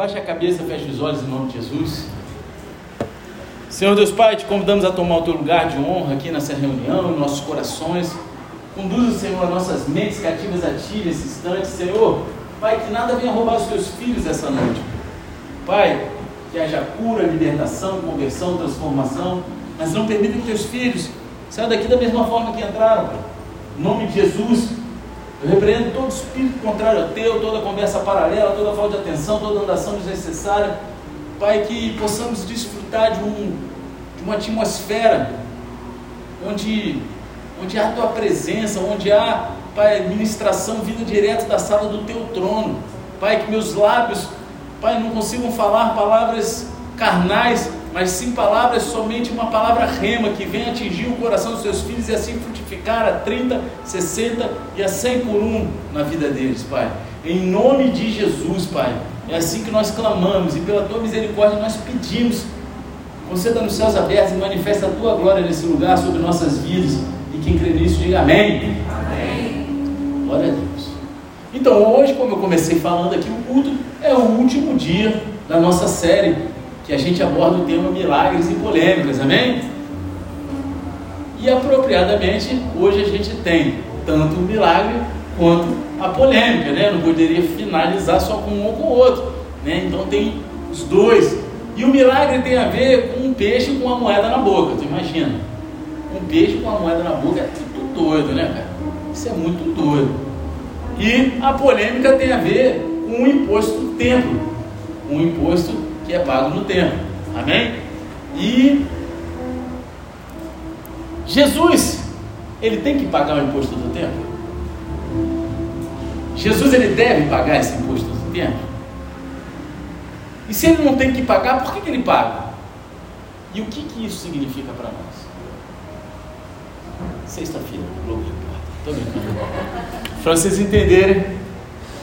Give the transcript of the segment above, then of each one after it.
Baixe a cabeça, feche os olhos em nome de Jesus. Senhor Deus Pai, te convidamos a tomar o teu lugar de honra aqui nessa reunião, em nossos corações. Conduza, Senhor, nossas mentes cativas a Ti nesse instante, Senhor. Pai, que nada venha roubar os teus filhos essa noite. Pai, que haja cura, libertação, conversão, transformação, mas não permita que teus filhos saiam daqui da mesma forma que entraram. Em nome de Jesus, eu repreendo todo espírito contrário a teu, toda conversa paralela, toda falta de atenção, toda andação desnecessária. Pai, que possamos desfrutar de, um, de uma atmosfera onde, onde há a tua presença, onde há, Pai, ministração vinda direto da sala do teu trono. Pai, que meus lábios, Pai, não consigam falar palavras carnais, mas sim palavras, somente uma palavra rema que venha atingir o coração dos seus filhos e assim frutificar a 30, 60 e a 100 por um na vida deles, Pai. Em nome de Jesus, Pai. É assim que nós clamamos e pela tua misericórdia nós pedimos. Conceda nos céus abertos e manifesta a tua glória nesse lugar sobre nossas vidas. E quem crê nisso, diga amém. Amém. Glória a Deus. Então, hoje, como eu comecei falando aqui, o culto é o último dia da nossa série que a gente aborda o tema milagres e polêmicas, amém? E apropriadamente, hoje a gente tem tanto o milagre quanto a polêmica, né? Não poderia finalizar só com um ou com o outro, né? Então tem os dois. E o milagre tem a ver com um peixe com uma moeda na boca, tu imagina? Um peixe com uma moeda na boca é tudo doido, né, cara? Isso é muito doido. E a polêmica tem a ver com o imposto do templo, um imposto que é pago no templo. Amém? E Jesus, ele tem que pagar o imposto do templo? Jesus ele deve pagar esse imposto do templo? E se ele não tem que pagar, por que, que ele paga? E o que, que isso significa para nós? Sexta-feira, Globo Estou brincando. Para vocês entenderem,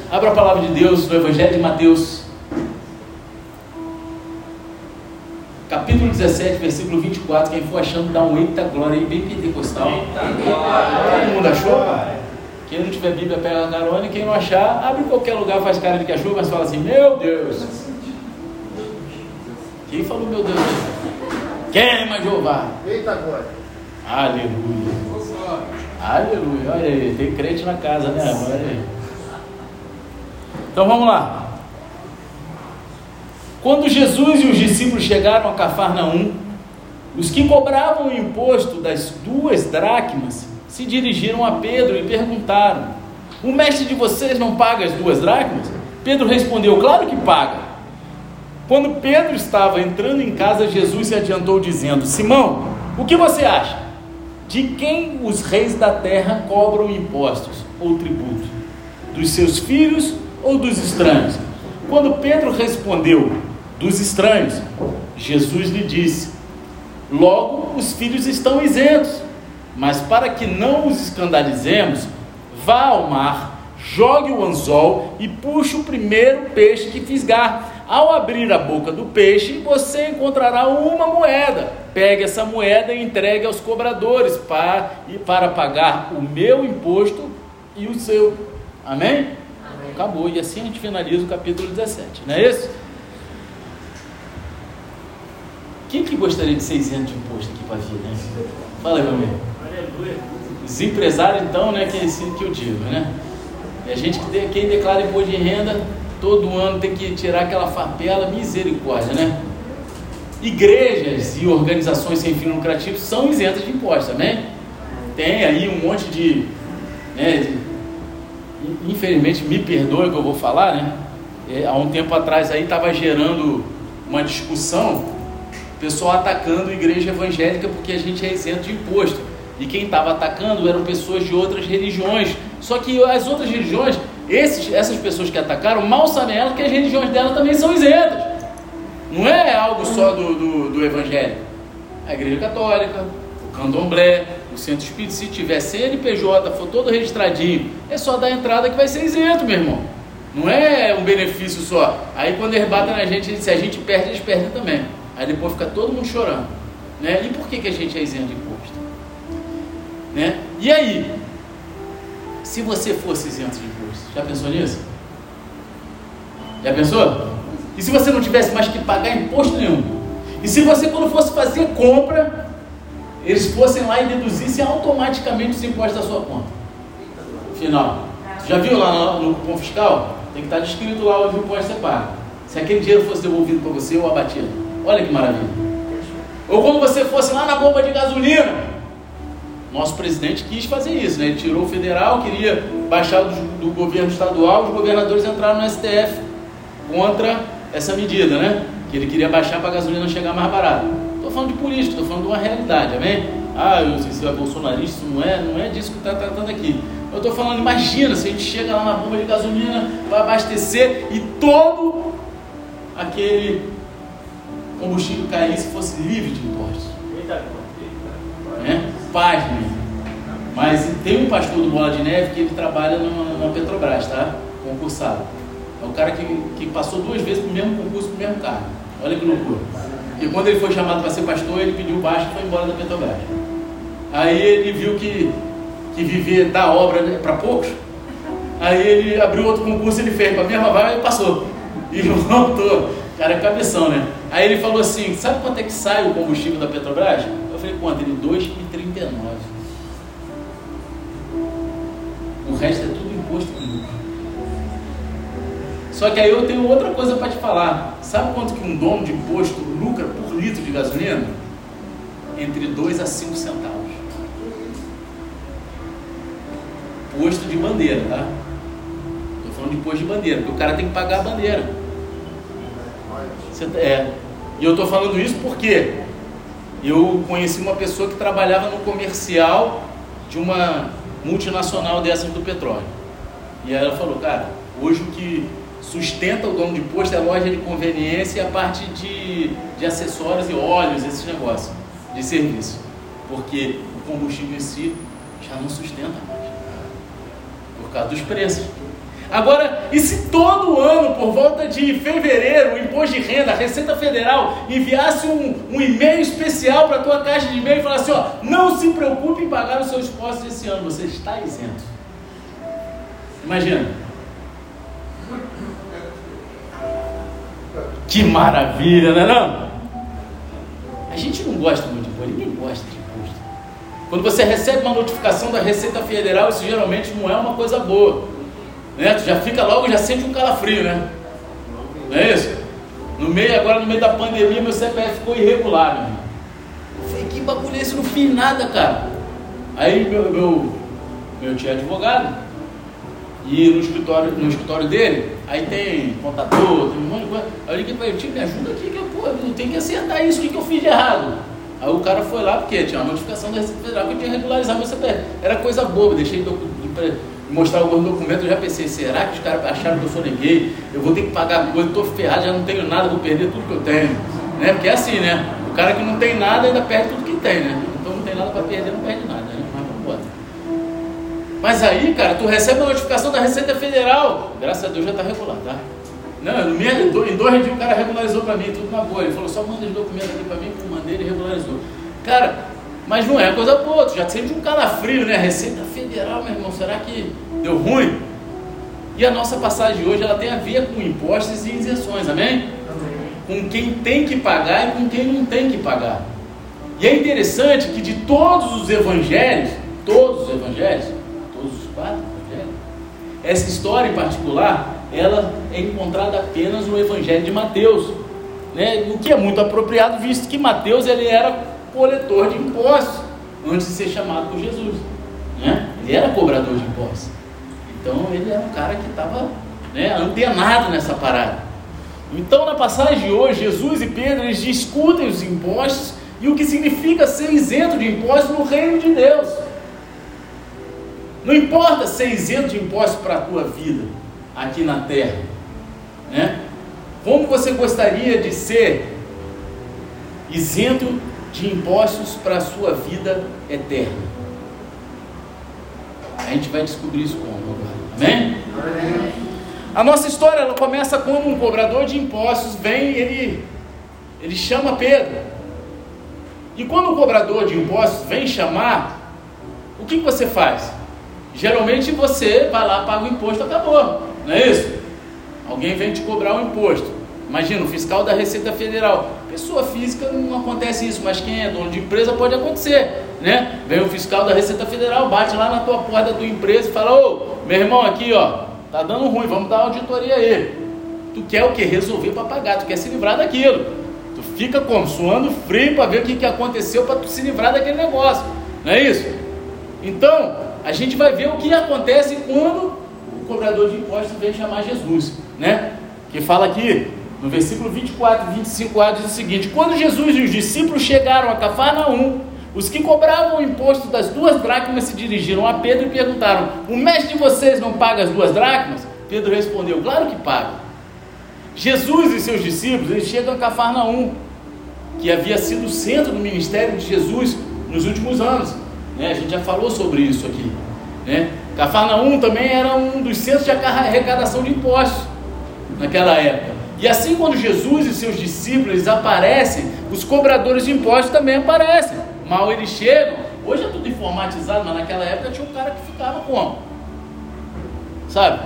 abra a palavra de Deus no Evangelho de Mateus, capítulo 17, versículo 24. Quem for achando, dá um eita glória aí, bem pentecostal. Todo mundo achou? Quem não tiver Bíblia, pega a carona. E quem não achar, abre em qualquer lugar, faz cara de cachorro, mas fala assim: Meu Deus. Quem falou, meu Deus? Queima Jeová. Eita glória. Aleluia. Aleluia. Olha aí, tem crente na casa, né? Olha aí. Então vamos lá. Quando Jesus e os discípulos chegaram a Cafarnaum, os que cobravam o imposto das duas dracmas se dirigiram a Pedro e perguntaram: O mestre de vocês não paga as duas dracmas? Pedro respondeu: Claro que paga. Quando Pedro estava entrando em casa, Jesus se adiantou dizendo: Simão, o que você acha? De quem os reis da terra cobram impostos ou tributo? Dos seus filhos ou dos estranhos? Quando Pedro respondeu: Dos estranhos, Jesus lhe disse: Logo os filhos estão isentos. Mas para que não os escandalizemos, vá ao mar, jogue o anzol e puxe o primeiro peixe que fisgar. Ao abrir a boca do peixe, você encontrará uma moeda. Pegue essa moeda e entregue aos cobradores para, para pagar o meu imposto e o seu. Amém? Amém? Acabou. E assim a gente finaliza o capítulo 17, não é isso? Quem que gostaria de ser isento de imposto aqui para vida? Né? Fala aí, meu amigo. Os empresários, então, né, que é assim que eu digo, né? E a gente que quem declara imposto de renda, todo ano tem que tirar aquela farpela, misericórdia, né? Igrejas e organizações sem fim lucrativo são isentas de impostos, também. Tem aí um monte de, né, de, infelizmente, me perdoe o que eu vou falar, né? É, há um tempo atrás aí estava gerando uma discussão, pessoal atacando a igreja evangélica porque a gente é isento de imposto. E quem estava atacando eram pessoas de outras religiões. Só que as outras religiões, esses, essas pessoas que atacaram, mal sabem elas que as religiões delas também são isentas. Não é algo só do, do, do Evangelho. A Igreja Católica, o Candomblé, o Centro Espírita, se tiver CNPJ, for todo registradinho, é só dar entrada que vai ser isento, meu irmão. Não é um benefício só. Aí quando eles batem na gente, se a gente perde, eles perdem também. Aí depois fica todo mundo chorando. Né? E por que, que a gente é isento de imposto? Né? E aí? Se você fosse isento de imposto, já pensou nisso? Já pensou? E se você não tivesse mais que pagar imposto nenhum? E se você, quando fosse fazer compra, eles fossem lá e deduzissem automaticamente os impostos da sua conta? Final. Já viu lá no, cupom fiscal? Tem que estar descrito lá onde o imposto você paga. Se aquele dinheiro fosse devolvido para você ou abatido. Olha que maravilha. Ou quando você fosse lá na bomba de gasolina. Nosso presidente quis fazer isso, né? Ele tirou o federal, queria baixar do, do governo estadual, os governadores entraram no STF contra essa medida, né? Que ele queria baixar para a gasolina chegar mais barata. Estou falando de política, estou falando de uma realidade, amém? Ah, eu sei se é bolsonarista, não é, não é disso que está tratando aqui. Eu estou falando, imagina se a gente chega lá na bomba de gasolina, vai abastecer e todo aquele combustível caísse fosse livre de impostos. É? Paz, né? Mas tem um pastor do Bola de Neve que ele trabalha na Petrobras, tá? Concursado. É o cara que, que passou duas vezes para o mesmo concurso, para o mesmo cargo. Olha que loucura. E quando ele foi chamado para ser pastor, ele pediu baixo e foi embora da Petrobras. Aí ele viu que, que viver da obra né, para poucos. Aí ele abriu outro concurso, ele fez para a mesma vaga e passou. E voltou. Cara, é cabeção, né? Aí ele falou assim: sabe quanto é que sai o combustível da Petrobras? Eu falei: quanto? Ele 2,39. O resto é tudo imposto com lucro. Só que aí eu tenho outra coisa para te falar. Sabe quanto que um dono de posto lucra por litro de gasolina? Entre 2 a 5 centavos. Posto de bandeira, tá? Estou falando de posto de bandeira, porque o cara tem que pagar a bandeira. Tá, é. E eu estou falando isso porque eu conheci uma pessoa que trabalhava no comercial de uma multinacional dessas do petróleo. E ela falou, cara, hoje o que sustenta o dono de posto é a loja de conveniência e a parte de, de acessórios e óleos, esses negócios de serviço. Porque o combustível em si já não sustenta mais. Por causa dos preços. Agora, e se todo ano, por volta de fevereiro, o imposto de renda, a Receita Federal, enviasse um, um e-mail especial para a tua caixa de e-mail e falasse, ó, não se preocupe em pagar os seus impostos esse ano, você está isento. Imagina. Que maravilha, não é não? A gente não gosta muito de imposto, ninguém gosta de imposto. Quando você recebe uma notificação da Receita Federal, isso geralmente não é uma coisa boa. Né? Tu já fica logo, já sente um calafrio, né? Não é isso? No meio, agora no meio da pandemia, meu CPF ficou irregular, meu irmão. Eu falei, que bagulho é esse? Não fiz nada, cara. Aí meu, meu, meu tio é advogado. E no escritório, no escritório dele, aí tem contador, tem um monte de coisa. Aí eu liguei para ele, tio, me ajuda aqui, que eu, pô, eu tenho que acertar isso, o que, que eu fiz de errado? Aí o cara foi lá, porque tinha uma notificação da Receita Federal que eu tinha que regularizar meu CPF. Era coisa boba, deixei mostrar alguns documentos, eu já pensei, será que os caras acharam que eu sou ninguém? Eu vou ter que pagar coisa, estou ferrado, já não tenho nada, vou perder tudo que eu tenho. Né? Porque é assim, né? O cara que não tem nada ainda perde tudo que tem, né? Então não tem nada para perder, não perde nada, né? Mas vamos embora. Mas aí, cara, tu recebe a notificação da Receita Federal, graças a Deus já está regular, tá? Não, mesmo, em dois dias o cara regularizou para mim, tudo na boa. Ele falou, só manda os documentos aqui para mim, eu mandei, ele regularizou. Cara, mas não é coisa boa, tu já sente um calafrio, né? Receita Federal, meu irmão, será que deu ruim? E a nossa passagem hoje ela tem a ver com impostos e isenções, amém? amém? Com quem tem que pagar e com quem não tem que pagar. E é interessante que de todos os evangelhos, todos os evangelhos, todos os quatro evangelhos, essa história em particular, ela é encontrada apenas no evangelho de Mateus. Né? O que é muito apropriado, visto que Mateus ele era coletor de impostos antes de ser chamado por Jesus. Né? Ele era cobrador de impostos. Então ele era um cara que estava né, antenado nessa parada. Então na passagem de hoje, Jesus e Pedro eles discutem os impostos e o que significa ser isento de impostos no reino de Deus. Não importa ser isento de impostos para a tua vida aqui na terra, né? Como você gostaria de ser isento de impostos para a sua vida eterna. A gente vai descobrir isso como agora. Amém? Amém? A nossa história ela começa quando um cobrador de impostos vem, ele, ele chama Pedro. E quando o cobrador de impostos vem chamar, o que, que você faz? Geralmente você vai lá, paga o imposto, acabou. Não é isso? Alguém vem te cobrar o imposto. Imagina, o fiscal da Receita Federal. Pessoa física não acontece isso, mas quem é dono de empresa pode acontecer, né? Vem o fiscal da Receita Federal, bate lá na tua porta da tua empresa e fala: Ô, meu irmão, aqui ó, tá dando ruim, vamos dar auditoria aí. Tu quer o que? Resolver para pagar, tu quer se livrar daquilo. Tu fica como? Suando frio para ver o que, que aconteceu para tu se livrar daquele negócio, não é isso? Então, a gente vai ver o que acontece quando o cobrador de impostos vem chamar Jesus, né? Que fala aqui, no versículo 24 e 25a diz o seguinte: Quando Jesus e os discípulos chegaram a Cafarnaum, os que cobravam o imposto das duas dracmas se dirigiram a Pedro e perguntaram: O mestre de vocês não paga as duas dracmas? Pedro respondeu: Claro que paga. Jesus e seus discípulos eles chegam a Cafarnaum, que havia sido o centro do ministério de Jesus nos últimos anos. Né? A gente já falou sobre isso aqui. Né? Cafarnaum também era um dos centros de arrecadação de impostos naquela época. E assim, quando Jesus e seus discípulos aparecem, os cobradores de impostos também aparecem. Mal eles chegam, hoje é tudo informatizado, mas naquela época tinha um cara que ficava como? Sabe?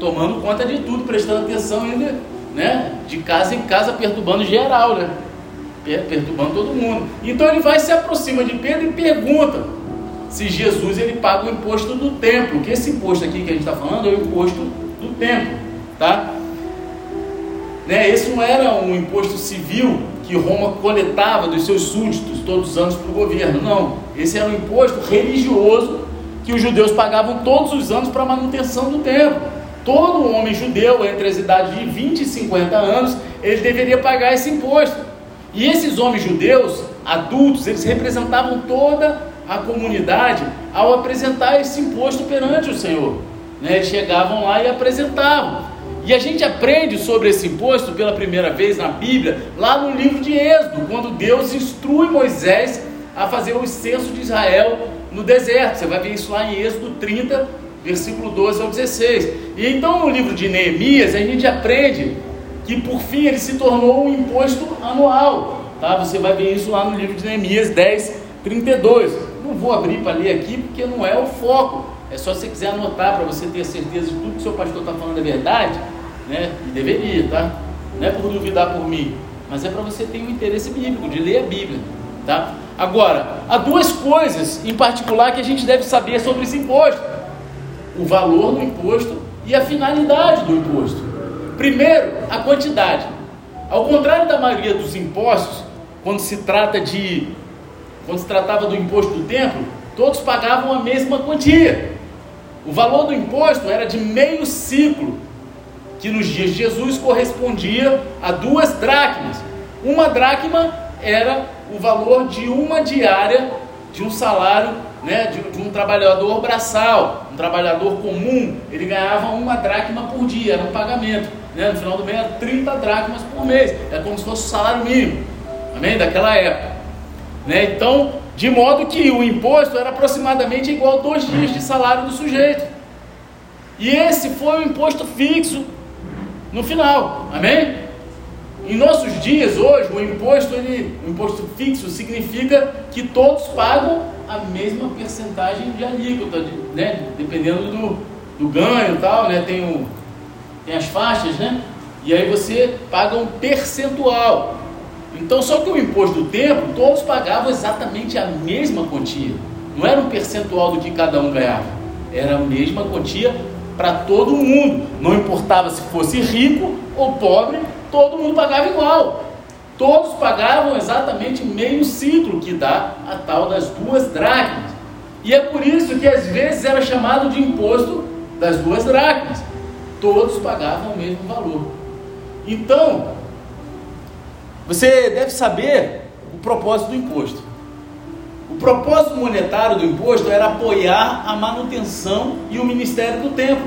Tomando conta de tudo, prestando atenção ainda, né? De casa em casa, perturbando geral, né? Perturbando todo mundo. Então ele vai se aproxima de Pedro e pergunta se Jesus ele paga o imposto do templo. Que esse imposto aqui que a gente está falando é o imposto do templo, tá? Né? Esse não era um imposto civil que Roma coletava dos seus súditos todos os anos para o governo, não. Esse era um imposto religioso que os judeus pagavam todos os anos para a manutenção do templo. Todo homem judeu entre as idades de 20 e 50 anos, ele deveria pagar esse imposto. E esses homens judeus, adultos, eles representavam toda a comunidade ao apresentar esse imposto perante o Senhor. Né? Eles chegavam lá e apresentavam. E a gente aprende sobre esse imposto pela primeira vez na Bíblia, lá no livro de Êxodo, quando Deus instrui Moisés a fazer o censo de Israel no deserto. Você vai ver isso lá em Êxodo 30, versículo 12 ao 16. E então no livro de Neemias a gente aprende que por fim ele se tornou um imposto anual. Tá? Você vai ver isso lá no livro de Neemias 10, 32. Não vou abrir para ler aqui porque não é o foco. É só se você quiser anotar para você ter certeza de tudo que o seu pastor está falando é verdade né? E deveria, tá? Não é por duvidar por mim, mas é para você ter um interesse bíblico, de ler a Bíblia, tá? Agora, há duas coisas em particular que a gente deve saber sobre esse imposto: o valor do imposto e a finalidade do imposto. Primeiro, a quantidade. Ao contrário da maioria dos impostos, quando se trata de quando se tratava do imposto do templo, todos pagavam a mesma quantia. O valor do imposto era de meio ciclo que nos dias de Jesus correspondia a duas dracmas. Uma dracma era o valor de uma diária de um salário né, de, de, um trabalhador braçal, um trabalhador comum, ele ganhava uma dracma por dia, era um pagamento. Né? No final do mês era 30 dracmas por mês, é como se fosse o salário mínimo, amém? Daquela época. Né? Então, de modo que o imposto era aproximadamente igual a dois dias de salário do sujeito. E esse foi o imposto fixo no final. Amém? Em nossos dias, hoje, o imposto, ele, o imposto fixo significa que todos pagam a mesma percentagem de alíquota, né? dependendo do, do ganho e tal, né? tem, o, tem as faixas, né? E aí você paga um percentual. Então, só que o imposto do tempo, todos pagavam exatamente a mesma quantia. Não era um percentual do que cada um ganhava. Era a mesma quantia para todo mundo. Não importava se fosse rico ou pobre, todo mundo pagava igual. Todos pagavam exatamente meio ciclo, que dá a tal das duas dracmas. E é por isso que às vezes era chamado de imposto das duas dracmas. Todos pagavam o mesmo valor. Então, você deve saber o propósito do imposto. O propósito monetário do imposto era apoiar a manutenção e o ministério do templo.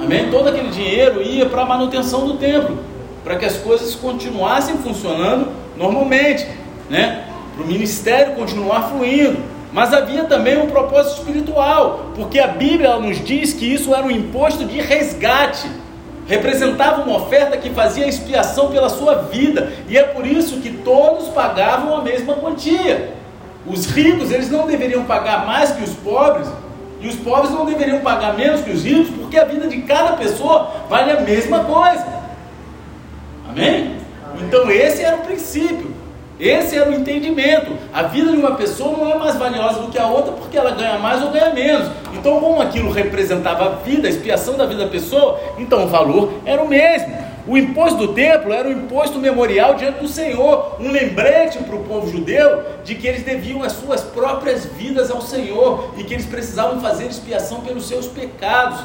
Amém? Todo aquele dinheiro ia para a manutenção do templo, para que as coisas continuassem funcionando normalmente, né? Para o ministério continuar fluindo. Mas havia também um propósito espiritual, porque a Bíblia nos diz que isso era um imposto de resgate, representava uma oferta que fazia expiação pela sua vida, e é por isso que todos pagavam a mesma quantia. Os ricos, eles não deveriam pagar mais que os pobres, e os pobres não deveriam pagar menos que os ricos, porque a vida de cada pessoa vale a mesma coisa. Amém? Então esse era o princípio. Esse era o entendimento. A vida de uma pessoa não é mais valiosa do que a outra porque ela ganha mais ou ganha menos. Então, como aquilo representava a vida, a expiação da vida da pessoa, então o valor era o mesmo. O imposto do templo era um imposto memorial diante do Senhor, um lembrete para o povo judeu de que eles deviam as suas próprias vidas ao Senhor e que eles precisavam fazer expiação pelos seus pecados,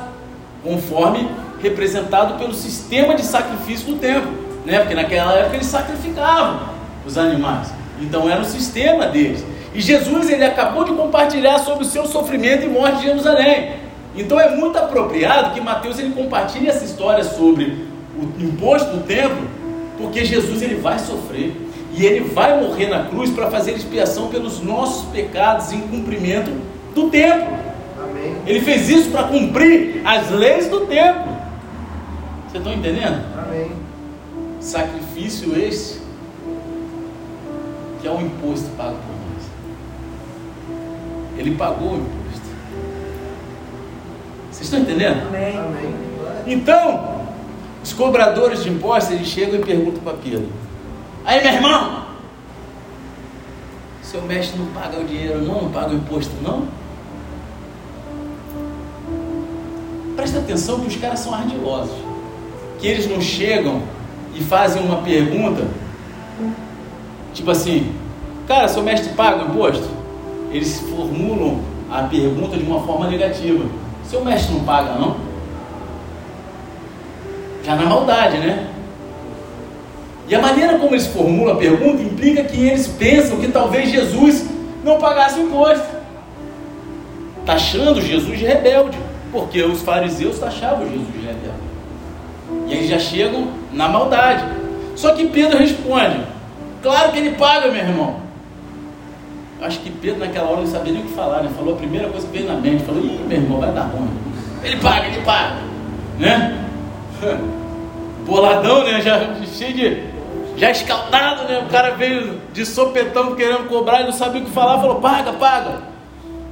conforme representado pelo sistema de sacrifício do templo, né? Porque naquela época eles sacrificavam os animais. Então era o sistema deles. E Jesus ele acabou de compartilhar sobre o seu sofrimento e morte de Jerusalém. Então é muito apropriado que Mateus ele compartilhe essa história sobre o imposto do templo, porque Jesus ele vai sofrer e ele vai morrer na cruz para fazer expiação pelos nossos pecados em cumprimento do templo. Amém. Ele fez isso para cumprir as leis do templo. Vocês estão entendendo? Amém. Sacrifício esse que é o imposto pago por nós. Ele pagou o imposto. Vocês estão entendendo? Amém. Então, os cobradores de impostos eles chegam e perguntam para Pedro: Aí, meu irmão, seu mestre não paga o dinheiro, não, não paga o imposto, não? Presta atenção que os caras são ardilosos. Que eles não chegam e fazem uma pergunta Tipo assim, cara, seu mestre paga o imposto? Eles formulam a pergunta de uma forma negativa. Seu mestre não paga, não? Já na maldade, né? E a maneira como eles formulam a pergunta implica que eles pensam que talvez Jesus não pagasse o imposto, taxando Jesus de rebelde, porque os fariseus taxavam Jesus de rebelde. E eles já chegam na maldade. Só que Pedro responde: Claro que ele paga, meu irmão. Acho que Pedro naquela hora não sabia nem o que falar, né? Falou a primeira coisa que veio na mente, falou, ih, meu irmão, vai dar ruim. Ele paga, ele paga. Né? Boladão, né? Já cheio de. Já escaldado, né? O cara veio de sopetão querendo cobrar e não sabia o que falar, falou, paga, paga.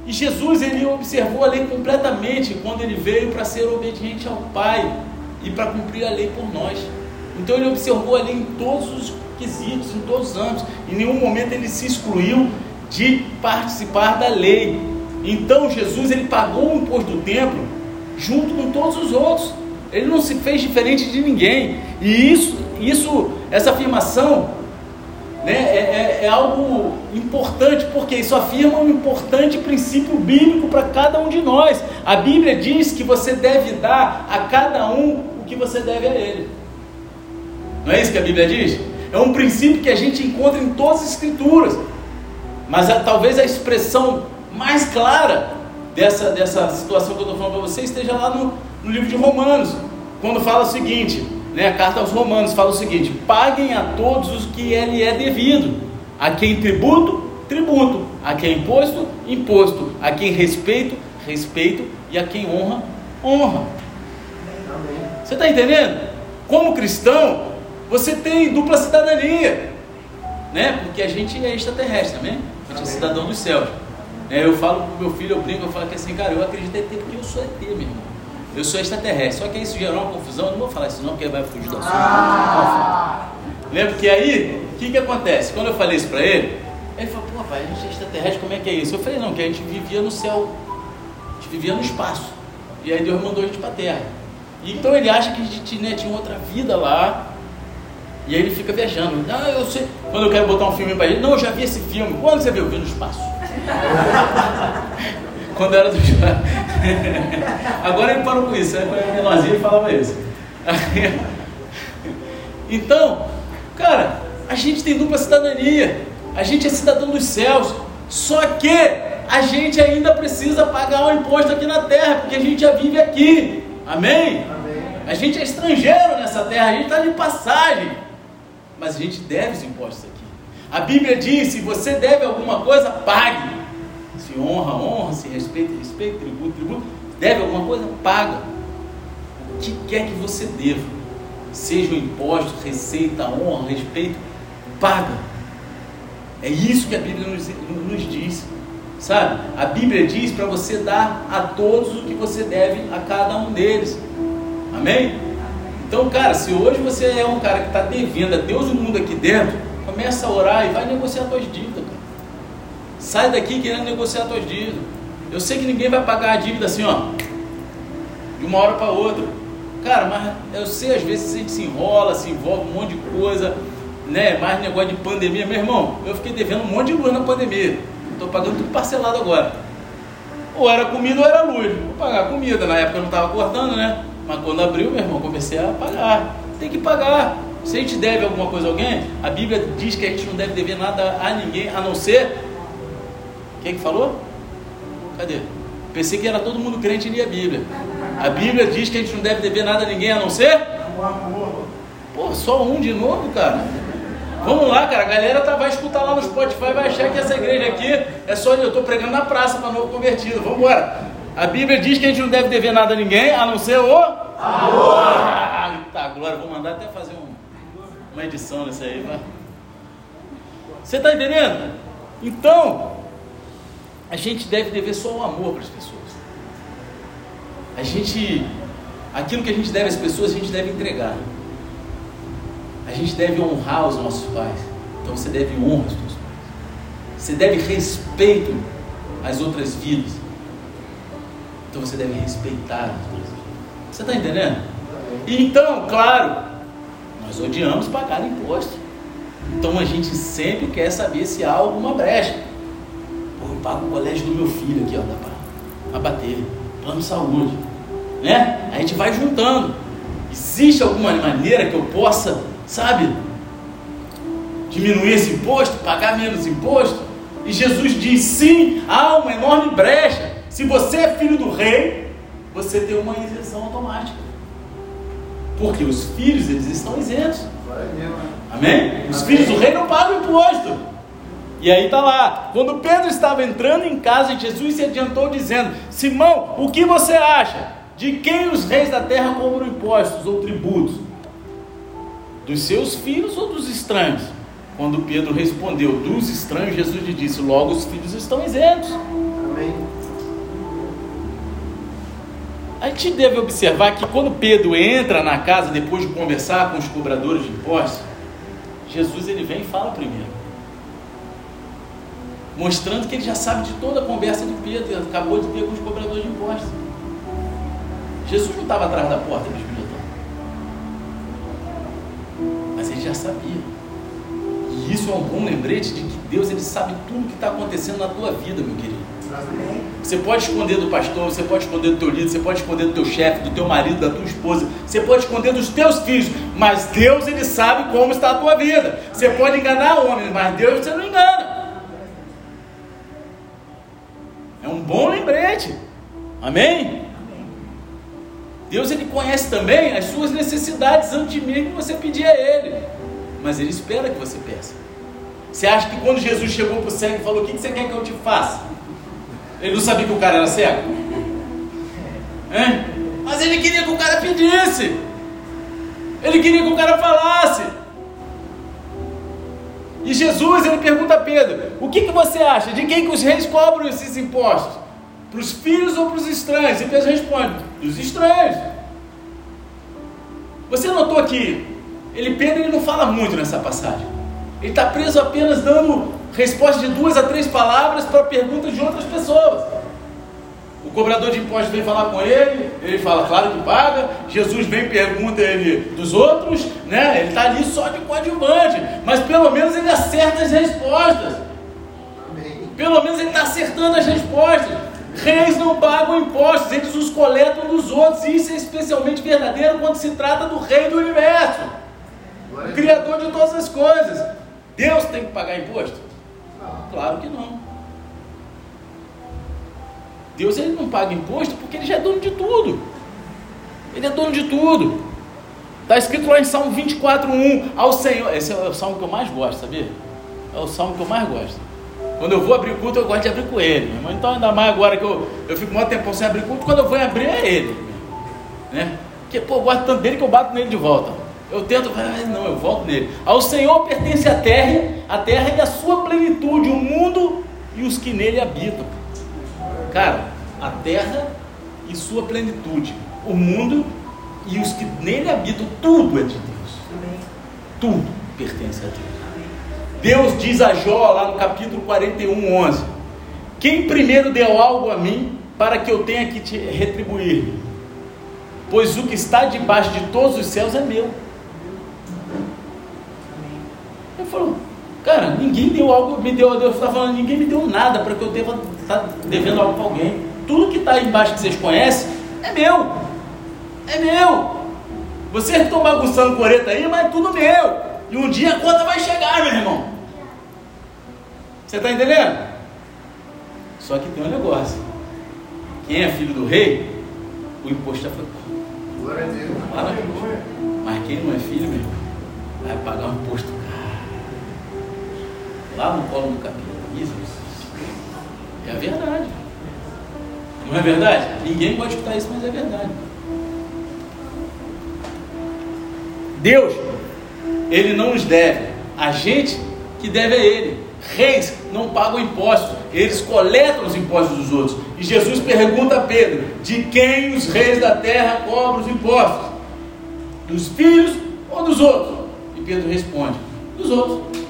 E Jesus ele observou a lei completamente quando ele veio para ser obediente ao Pai e para cumprir a lei por nós. Então ele observou a lei em todos os quesitos, em todos os âmbitos. Em nenhum momento ele se excluiu de participar da lei. Então Jesus ele pagou o imposto do templo junto com todos os outros. Ele não se fez diferente de ninguém. E isso, isso essa afirmação né, é, é, é algo importante, porque isso afirma um importante princípio bíblico para cada um de nós. A Bíblia diz que você deve dar a cada um o que você deve a ele. Não é isso que a Bíblia diz? É um princípio que a gente encontra em todas as escrituras. Mas a, talvez a expressão mais clara dessa, dessa situação que eu estou falando para você esteja lá no, no livro de Romanos, quando fala o seguinte, né, a carta aos Romanos fala o seguinte: paguem a todos os que lhe é devido, a quem tributo, tributo, a quem imposto, imposto, a quem respeito, respeito, e a quem honra, honra. Você está entendendo? Como cristão, você tem dupla cidadania, né? Porque a gente é extraterrestre, amém? A gente é cidadão dos céus. É, eu falo pro meu filho, eu brinco, eu falo que assim, cara, eu acredito em ET porque eu sou ET, meu irmão. Eu sou extraterrestre. Só que isso gerou uma confusão, eu não vou falar isso não, porque vai fugir do assunto. Ah. Lembra que aí, o que que acontece? Quando eu falei isso pra ele, ele falou, pô, pai, a gente é extraterrestre, como é que é isso? Eu falei, não, que a gente vivia no céu, a gente vivia no espaço. E aí Deus mandou a gente pra terra. E, então ele acha que a gente né, tinha outra vida lá, e aí ele fica viajando. Ah, eu sei. Quando eu quero botar um filme para ele, não, eu já vi esse filme. Quando você viu? Vi no espaço. Quando era do Agora ele parou com isso. Quando era menorzinho ele falava isso. Então, cara, a gente tem dupla cidadania. A gente é cidadão dos céus. Só que a gente ainda precisa pagar o imposto aqui na terra, porque a gente já vive aqui. Amém? Amém. A gente é estrangeiro nessa terra, a gente está de passagem mas a gente deve os impostos aqui. A Bíblia diz: se você deve alguma coisa, pague. Se honra, honra, se respeita, respeita, tributo, tributo. Deve alguma coisa, paga. O que quer que você deva, seja o imposto, receita, honra, respeito, paga. É isso que a Bíblia nos, nos diz. Sabe? A Bíblia diz para você dar a todos o que você deve a cada um deles. Amém? Então, cara, se hoje você é um cara que está devendo a Deus o mundo aqui dentro, começa a orar e vai negociar suas dívidas. Sai daqui querendo negociar suas dívidas. Eu sei que ninguém vai pagar a dívida assim, ó, de uma hora para outra. Cara, mas eu sei, às vezes a gente se enrola, se envolve um monte de coisa, né? Mais negócio de pandemia. Meu irmão, eu fiquei devendo um monte de luz na pandemia. Estou pagando tudo parcelado agora. Ou era comida ou era luz. Vou pagar comida. Na época eu não estava cortando, né? Mas quando abriu, meu irmão, comecei a pagar. Tem que pagar. Se a gente deve alguma coisa a alguém, a Bíblia diz que a gente não deve dever nada a ninguém, a não ser. Quem que falou? Cadê? Pensei que era todo mundo crente e lia a Bíblia. A Bíblia diz que a gente não deve dever nada a ninguém a não ser. Pô, só um de novo, cara. Vamos lá, cara. A galera tá, vai escutar lá no Spotify, vai achar que essa igreja aqui é só eu estou pregando na praça para novo convertido. Vamos embora. A Bíblia diz que a gente não deve dever nada a ninguém, a não ser o amor. Ah, tá, glória. Vou mandar até fazer um, uma edição nisso aí, vai. Você está entendendo? Então, a gente deve dever só o amor para as pessoas. A gente, aquilo que a gente deve às pessoas, a gente deve entregar. A gente deve honrar os nossos pais. Então você deve honra aos teus pais. Você deve respeito às outras vidas. Então você deve respeitar as outras vidas. Você está entendendo? Então, claro, nós odiamos pagar imposto. Então a gente sempre quer saber se há alguma brecha. Pô, eu pago o colégio do meu filho aqui, ó, dá para abater. Plano de saúde. Né? A gente vai juntando. Existe alguma maneira que eu possa sabe? Diminuir esse imposto, pagar menos imposto. E Jesus diz: sim, há uma enorme brecha. Se você é filho do rei, você tem uma isenção automática. Porque os filhos, eles estão isentos. Amém? Os filhos do rei não pagam imposto. E aí está lá, quando Pedro estava entrando em casa, Jesus se adiantou dizendo: Simão, o que você acha? De quem os reis da terra cobram impostos ou tributos? Dos seus filhos ou dos estranhos? Quando Pedro respondeu, dos estranhos, Jesus lhe disse: Logo os filhos estão isentos. Amém. A gente deve observar que quando Pedro entra na casa depois de conversar com os cobradores de impostos, Jesus ele vem e fala primeiro. Mostrando que ele já sabe de toda a conversa de Pedro, ele acabou de ter com os cobradores de impostos. Jesus não estava atrás da porta dos mas ele já sabia. E isso é um bom lembrete de que Deus ele sabe tudo o que está acontecendo na tua vida, meu querido. Você pode esconder do pastor, você pode esconder do teu líder, você pode esconder do teu chefe, do teu marido, da tua esposa, você pode esconder dos teus filhos, mas Deus ele sabe como está a tua vida. Você pode enganar homens, mas Deus você não engana. Bom lembrete. Amém? Deus ele conhece também as suas necessidades antes mesmo de você pedir a Ele. Mas Ele espera que você peça. Você acha que quando Jesus chegou para o cego e falou: O que você quer que eu te faça? Ele não sabia que o cara era cego? É? Mas ele queria que o cara pedisse. Ele queria que o cara falasse. E Jesus ele pergunta a Pedro: O que, que você acha? De quem que os reis cobram esses impostos? Para os filhos ou para os estranhos? E Pedro responde: Dos estranhos. Você notou que ele, Pedro ele não fala muito nessa passagem. Ele está preso apenas dando resposta de duas a três palavras para perguntas de outras pessoas. O cobrador de impostos vem falar com ele, ele fala, claro que paga. Jesus vem e pergunta ele dos outros, né? Ele está ali só de coadjuvante, mas pelo menos ele acerta as respostas. Pelo menos ele está acertando as respostas. Reis não pagam impostos, eles os coletam dos outros. E isso é especialmente verdadeiro quando se trata do Rei do universo, o Criador de todas as coisas. Deus tem que pagar imposto? Claro que não. Deus ele não paga imposto porque ele já é dono de tudo. Ele é dono de tudo. Está escrito lá em Salmo 24:1 ao Senhor. Esse é o salmo que eu mais gosto, sabia? É o salmo que eu mais gosto. Quando eu vou abrir culto, eu gosto de abrir com ele. Então, ainda mais agora que eu, eu fico muito tempo sem abrir culto, quando eu vou abrir é ele. Né? Porque, pô, eu gosto tanto dele que eu bato nele de volta. Eu tento, mas não, eu volto nele. Ao Senhor pertence a terra, a terra e a sua plenitude, o mundo e os que nele habitam. Cara, a terra e sua plenitude, o mundo e os que nele habitam, tudo é de Deus. Tudo pertence a Deus. Deus diz a Jó, lá no capítulo 41, 11: Quem primeiro deu algo a mim, para que eu tenha que te retribuir? Pois o que está debaixo de todos os céus é meu. Ele falou, cara, ninguém deu algo, me deu, Deus está falando, ninguém me deu nada para que eu deva estar tá devendo algo para alguém. Tudo que está embaixo que vocês conhecem é meu. É meu. Vocês estão bagunçando coreta aí, mas é tudo meu. E um dia a conta vai chegar, meu irmão. Você está entendendo? Só que tem um negócio. Quem é filho do rei, o imposto já foi Glória a Deus. Mas quem não é filho, meu irmão, vai pagar um imposto lá no colo do capitalismo. É a verdade. Não é verdade? Ninguém pode escutar isso, mas é verdade. Deus, Ele não nos deve. A gente que deve a Ele. Reis não pagam impostos, eles coletam os impostos dos outros. E Jesus pergunta a Pedro: de quem os reis da terra cobram os impostos? Dos filhos ou dos outros? E Pedro responde: dos outros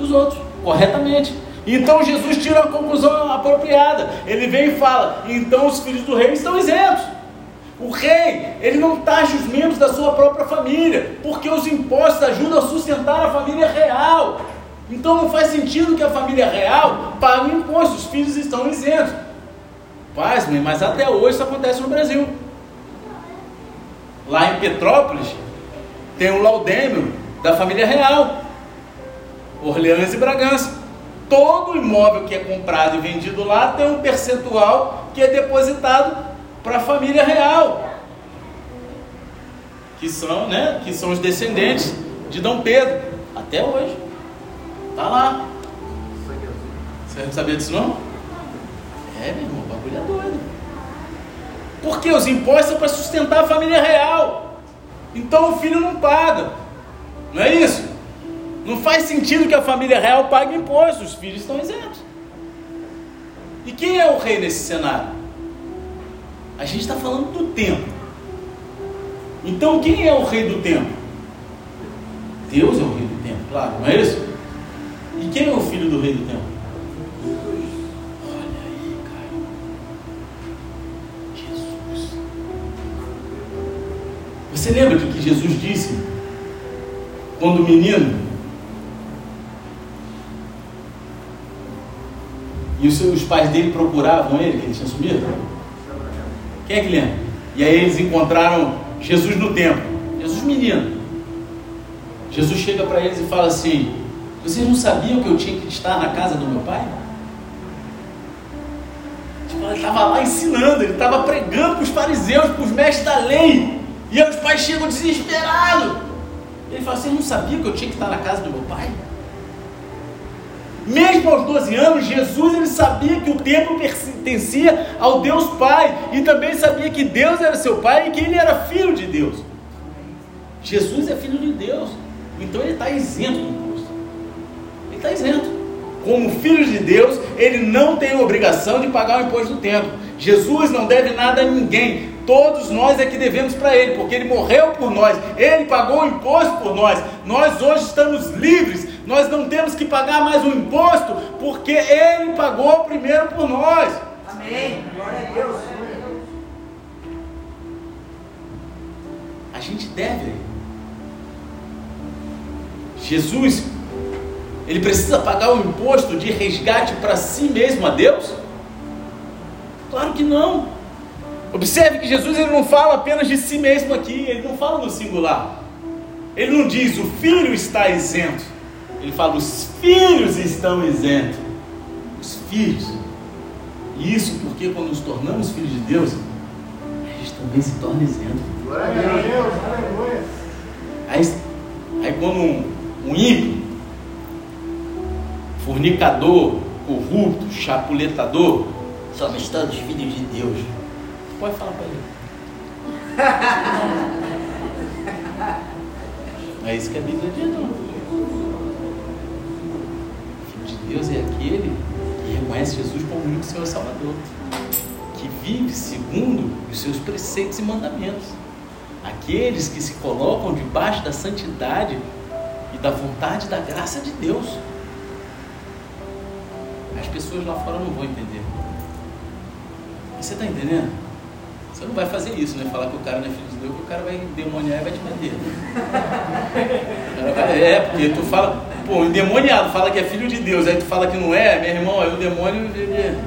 dos outros, corretamente. Então Jesus tira a conclusão apropriada. Ele vem e fala: então os filhos do rei estão isentos. O rei, ele não taxa os membros da sua própria família, porque os impostos ajudam a sustentar a família real. Então não faz sentido que a família real pague impostos, os filhos estão isentos. Pasmem, mas até hoje isso acontece no Brasil. Lá em Petrópolis, tem um laudêmio da família real. Orleans e Bragança. Todo imóvel que é comprado e vendido lá tem um percentual que é depositado para a família real, que são, né, que são os descendentes de Dom Pedro, até hoje. Tá lá. Você não sabia disso não? É, meu irmão, o bagulho é doido. Porque os impostos são para sustentar a família real. Então o filho não paga. Não é isso? Não faz sentido que a família real pague impostos, os filhos estão isentos. E quem é o rei nesse cenário? A gente está falando do tempo. Então quem é o rei do tempo? Deus é o rei do tempo, claro, não é isso? E quem é o filho do rei do tempo? Olha aí, cara. Jesus. Você lembra do que Jesus disse quando o menino E os, seus, os pais dele procuravam ele, que ele tinha sumido. Quem é que lembra? E aí eles encontraram Jesus no templo. Jesus menino. Jesus chega para eles e fala assim: Vocês não sabiam que eu tinha que estar na casa do meu pai? Tipo, ele estava lá ensinando, ele estava pregando para os fariseus, para os mestres da lei. E aí os pais chegam desesperados. Ele fala: Vocês não sabiam que eu tinha que estar na casa do meu pai? Mesmo aos 12 anos, Jesus ele sabia que o templo pertencia ao Deus Pai e também sabia que Deus era seu Pai e que ele era filho de Deus. Jesus é filho de Deus, então ele está isento está isento. Como filho de Deus, ele não tem obrigação de pagar o imposto do templo. Jesus não deve nada a ninguém. Todos nós é que devemos para Ele, porque Ele morreu por nós, Ele pagou o imposto por nós. Nós hoje estamos livres nós não temos que pagar mais um imposto, porque Ele pagou primeiro por nós. Amém. Glória a Deus. A gente deve. Jesus, ele precisa pagar o imposto de resgate para si mesmo a Deus? Claro que não. Observe que Jesus ele não fala apenas de si mesmo aqui, ele não fala no singular. Ele não diz o filho está isento. Ele fala: os filhos estão isentos. Os filhos. E isso porque quando nos tornamos filhos de Deus, a gente também se torna isento. Glória a Deus, aleluia. Aí, aí quando um, um ímpio, fornicador, corrupto, chapuletador, só está filhos de Deus. Pode falar para ele. É isso que a Bíblia diz, não. Deus é aquele que reconhece Jesus como único Senhor Salvador, que vive segundo os seus preceitos e mandamentos. aqueles que se colocam debaixo da santidade e da vontade da graça de Deus. As pessoas lá fora não vão entender. Você está entendendo? Você não vai fazer isso, né? Falar que o cara não é filho de Deus, que o cara vai demoniar e vai te prender. É, porque tu fala, pô, o endemoniado fala que é filho de Deus, aí tu fala que não é, meu irmão, aí o demônio, ele,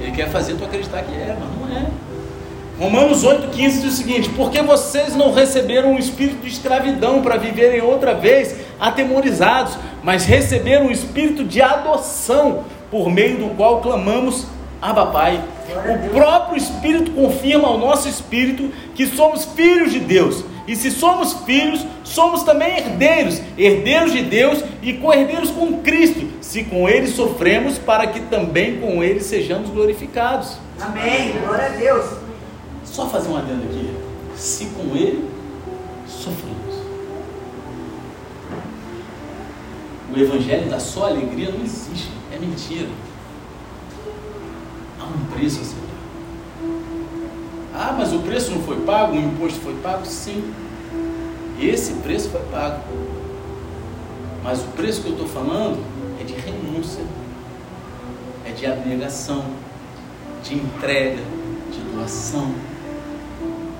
ele quer fazer tu acreditar que é, mas não é. Romanos 8,15 diz o seguinte: Porque vocês não receberam um espírito de escravidão para viverem outra vez atemorizados, mas receberam um espírito de adoção, por meio do qual clamamos Abba Pai. O próprio Espírito confirma ao nosso espírito que somos filhos de Deus. E se somos filhos, somos também herdeiros, herdeiros de Deus e co-herdeiros com Cristo, se com Ele sofremos, para que também com Ele sejamos glorificados. Amém. Glória a Deus. Só fazer um adendo aqui. Se com Ele O Evangelho da só alegria não existe, é mentira um preço a ser pago. Ah, mas o preço não foi pago, o imposto foi pago? Sim. Esse preço foi pago. Mas o preço que eu estou falando é de renúncia, é de abnegação, de entrega, de doação,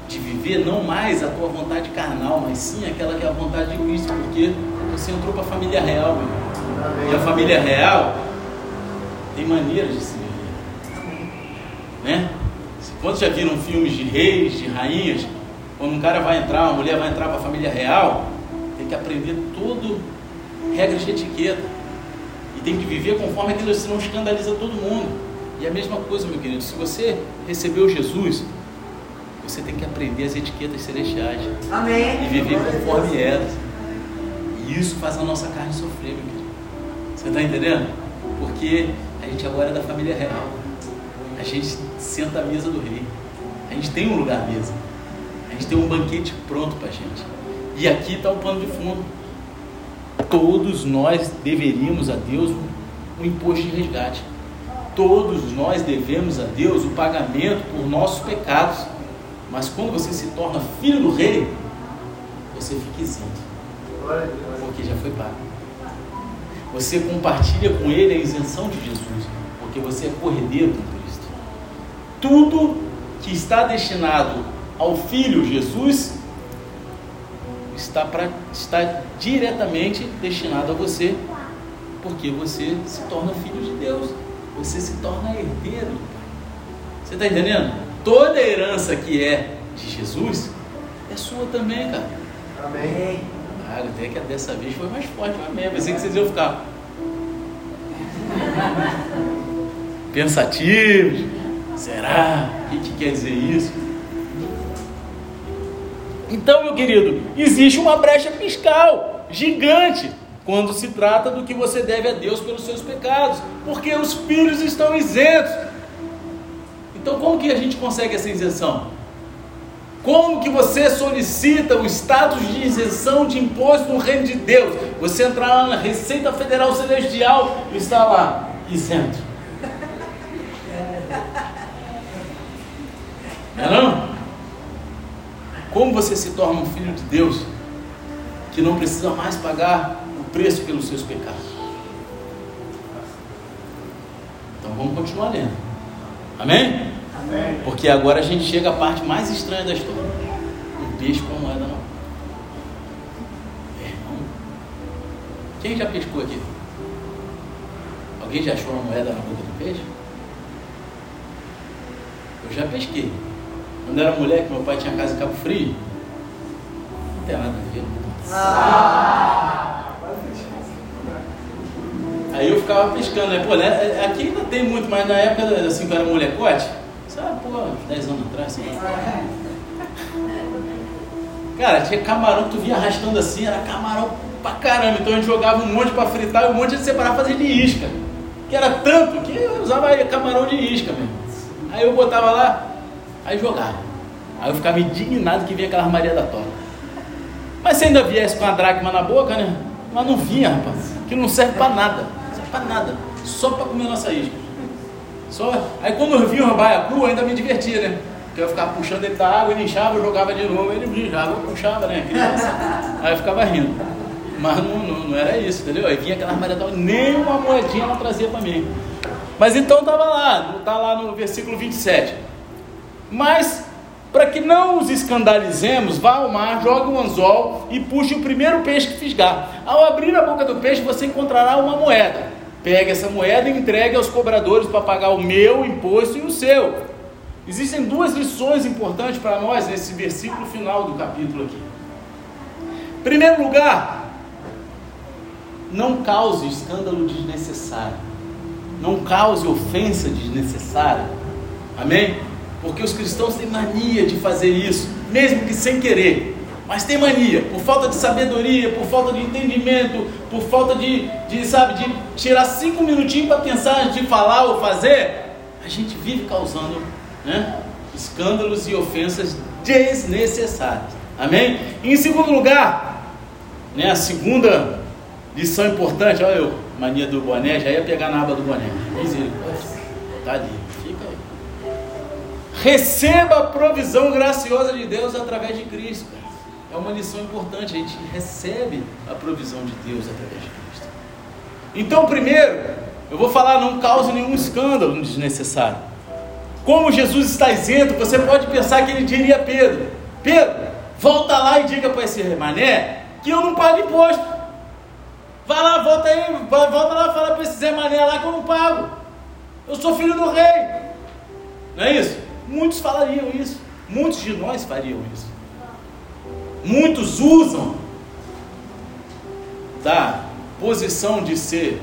de viver não mais a tua vontade carnal, mas sim aquela que é a vontade de Cristo, porque você entrou para a família real, meu. E a família real tem maneiras de se né? Quantos já viram filmes de reis, de rainhas? Quando um cara vai entrar, uma mulher vai entrar para a família real, tem que aprender tudo, regras de etiqueta. E tem que viver conforme aquilo, senão escandaliza todo mundo. E a mesma coisa, meu querido, se você recebeu Jesus, você tem que aprender as etiquetas celestiais. Amém. E viver conforme elas. Isso faz a nossa carne sofrer, meu querido. Você está entendendo? Porque a gente agora é da família real. A gente senta à mesa do rei. A gente tem um lugar à mesa. A gente tem um banquete pronto para a gente. E aqui está o pano de fundo. Todos nós deveríamos a Deus um imposto de resgate. Todos nós devemos a Deus o pagamento por nossos pecados. Mas quando você se torna filho do rei, você fica isento. Porque já foi pago. Você compartilha com ele a isenção de Jesus. Porque você é corredeiro com tudo que está destinado ao Filho Jesus está, pra, está diretamente destinado a você, porque você se torna filho de Deus, você se torna herdeiro. Você está entendendo? Toda a herança que é de Jesus é sua também, cara. Amém. Ah, até que dessa vez foi mais forte, amém. Pensei que vocês iam ficar pensativos Será? O que, que quer dizer isso? Então, meu querido, existe uma brecha fiscal gigante quando se trata do que você deve a Deus pelos seus pecados, porque os filhos estão isentos. Então, como que a gente consegue essa isenção? Como que você solicita o status de isenção de imposto no reino de Deus? Você entrar lá na Receita Federal Celestial e está lá, isento. Não é não? Como você se torna um filho de Deus que não precisa mais pagar o preço pelos seus pecados? Então vamos continuar lendo. Amém? Porque agora a gente chega à parte mais estranha da história. Um peixe com a moeda não. É, Quem já pescou aqui? Alguém já achou uma moeda na boca do peixe? Eu já pesquei. Quando era moleque, meu pai tinha casa em Cabo Frio. Não tem nada a ver. Aí eu ficava pescando, né? Pô, né? aqui ainda tem muito, mas na época, assim, que eu era molecote, sabe, pô, 10 anos atrás, assim. Cara, tinha camarão que tu vinha arrastando assim, era camarão pra caramba. Então a gente jogava um monte pra fritar e um monte de separar fazer de isca. Que era tanto que eu usava camarão de isca mesmo. Aí eu botava lá, Aí jogava. Aí eu ficava indignado que vinha aquela armaria da toca. Mas se ainda viesse com a dracma na boca, né? Mas não vinha, rapaz. Que não serve para nada. Não serve para nada. Só para comer nossa isca. Só... Aí quando eu vi o baiacu, ainda me divertia, né? Porque eu ficava puxando ele da água, ele inchava, eu jogava de novo, ele mijava, eu puxava, né? Aí eu ficava rindo. Mas não, não, não era isso, entendeu? Aí vinha aquela maratona, nem uma moedinha ela trazia para mim. Mas então estava lá, está lá no versículo 27. Mas, para que não os escandalizemos, vá ao mar, jogue um anzol e puxe o primeiro peixe que fisgar. Ao abrir a boca do peixe, você encontrará uma moeda. Pegue essa moeda e entregue aos cobradores para pagar o meu imposto e o seu. Existem duas lições importantes para nós nesse versículo final do capítulo aqui. Primeiro lugar, não cause escândalo desnecessário. Não cause ofensa desnecessária. Amém? Porque os cristãos têm mania de fazer isso, mesmo que sem querer. Mas tem mania, por falta de sabedoria, por falta de entendimento, por falta de, de sabe, de tirar cinco minutinhos para pensar de falar ou fazer, a gente vive causando né, escândalos e ofensas desnecessárias. Amém? Em segundo lugar, né, a segunda Lição importante, olha eu, mania do boné, já ia pegar na aba do boné. Ali, fica aí. Receba a provisão graciosa de Deus através de Cristo. É uma lição importante, a gente recebe a provisão de Deus através de Cristo. Então, primeiro, eu vou falar, não cause nenhum escândalo desnecessário. Como Jesus está isento, você pode pensar que ele diria a Pedro: Pedro, volta lá e diga para esse mané que eu não pago imposto. Vai lá, volta aí, volta lá e fala para esse Zé Mané lá que eu não pago. Eu sou filho do rei. Não é isso? Muitos falariam isso. Muitos de nós fariam isso. Muitos usam da posição de ser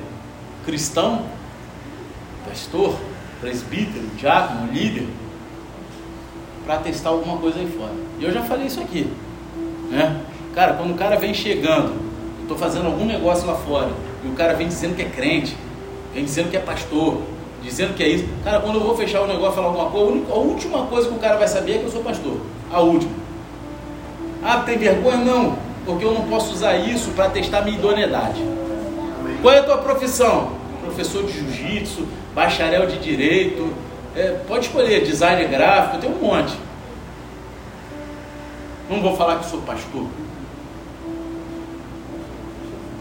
cristão, pastor, presbítero, diácono, líder, para testar alguma coisa aí fora. E eu já falei isso aqui. Né? Cara, quando o cara vem chegando estou fazendo algum negócio lá fora, e o cara vem dizendo que é crente, vem dizendo que é pastor, dizendo que é isso. Cara, quando eu vou fechar o negócio, falar alguma coisa, a última coisa que o cara vai saber é que eu sou pastor. A última. Ah, tem vergonha? Não, porque eu não posso usar isso para testar minha idoneidade. Qual é a tua profissão? Professor de jiu-jitsu, bacharel de direito, é, pode escolher, designer gráfico, tem um monte. Não vou falar que sou pastor.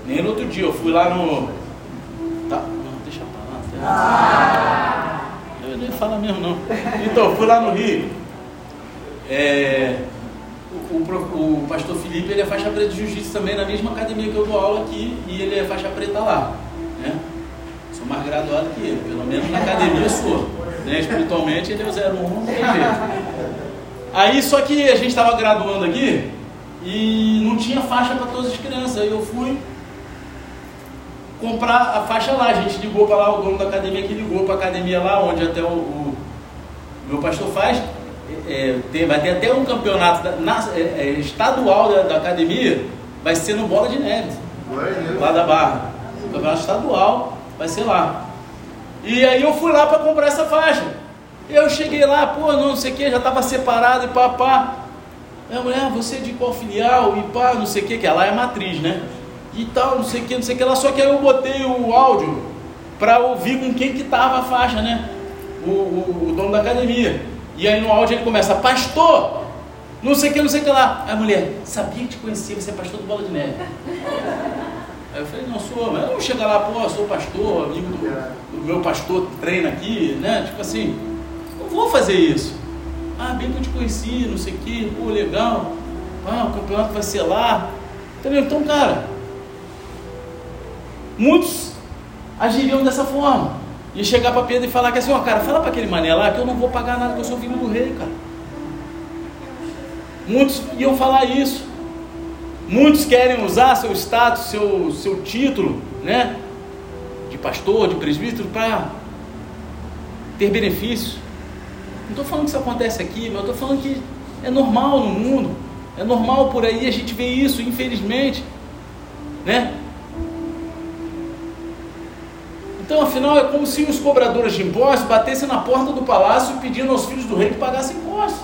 Nem no outro dia, eu fui lá no. Tá, não, deixa pra lá. Ah. Eu nem falo mesmo não. Então, fui lá no Rio. É, o, o, pastor Felipe ele é faixa preta de jiu-jitsu também na mesma academia que eu dou aula aqui e ele é faixa preta lá. Né? Sou mais graduado que ele, pelo menos na academia eu sou. Né? Espiritualmente ele é o 01, não tem jeito. Aí só que a gente estava graduando aqui e não tinha faixa para todas as crianças. Aí eu fui, comprar a faixa lá. A gente ligou para lá, o dono da academia que ligou para a academia lá, onde até o, o meu pastor faz. É, vai ter até um campeonato da, na, é, é, estadual da, da, academia, vai ser no Bola de Neve, lá da Barra. O campeonato estadual vai ser lá. E aí eu fui lá para comprar essa faixa. Eu cheguei lá, pô, não, sei o que, já estava separado e pá, pá. Minha mulher, ah, você é de qual filial? E pá, não sei o que, que ela é matriz, né? e tal, não sei o que, não sei o que lá. Só que aí eu botei o áudio para ouvir com quem que tava a faixa, né? O, o, o, dono da academia. E aí no áudio ele começa, pastor, não sei o que, não sei o que lá. Aí a mulher, sabia que te conhecia, você é pastor do Bola de Neve. Aí eu falei, não sou, mas eu não chego lá, pô, sou pastor, amigo do, do meu pastor treina aqui, né? Tipo assim, eu vou fazer isso. Ah, bem que eu te conheci, não sei o que, pô, legal. Ah, o campeonato vai ser lá. Entendeu? Então, cara, Muitos agiriam dessa forma. E chegar para Pedro e falar que assim, ó, cara, fala para aquele mané lá que eu não vou pagar nada, que eu sou filho do rei, cara. Muitos iam falar isso. Muitos querem usar seu status, seu, seu título, né? De pastor, de presbítero, para ter benefícios. Não estou falando que isso acontece aqui, mas estou falando que é normal no mundo. É normal por aí a gente vê isso, infelizmente. Né? Então, afinal, é como se os cobradores de impostos batessem na porta do palácio pedindo aos filhos do rei que pagassem impostos.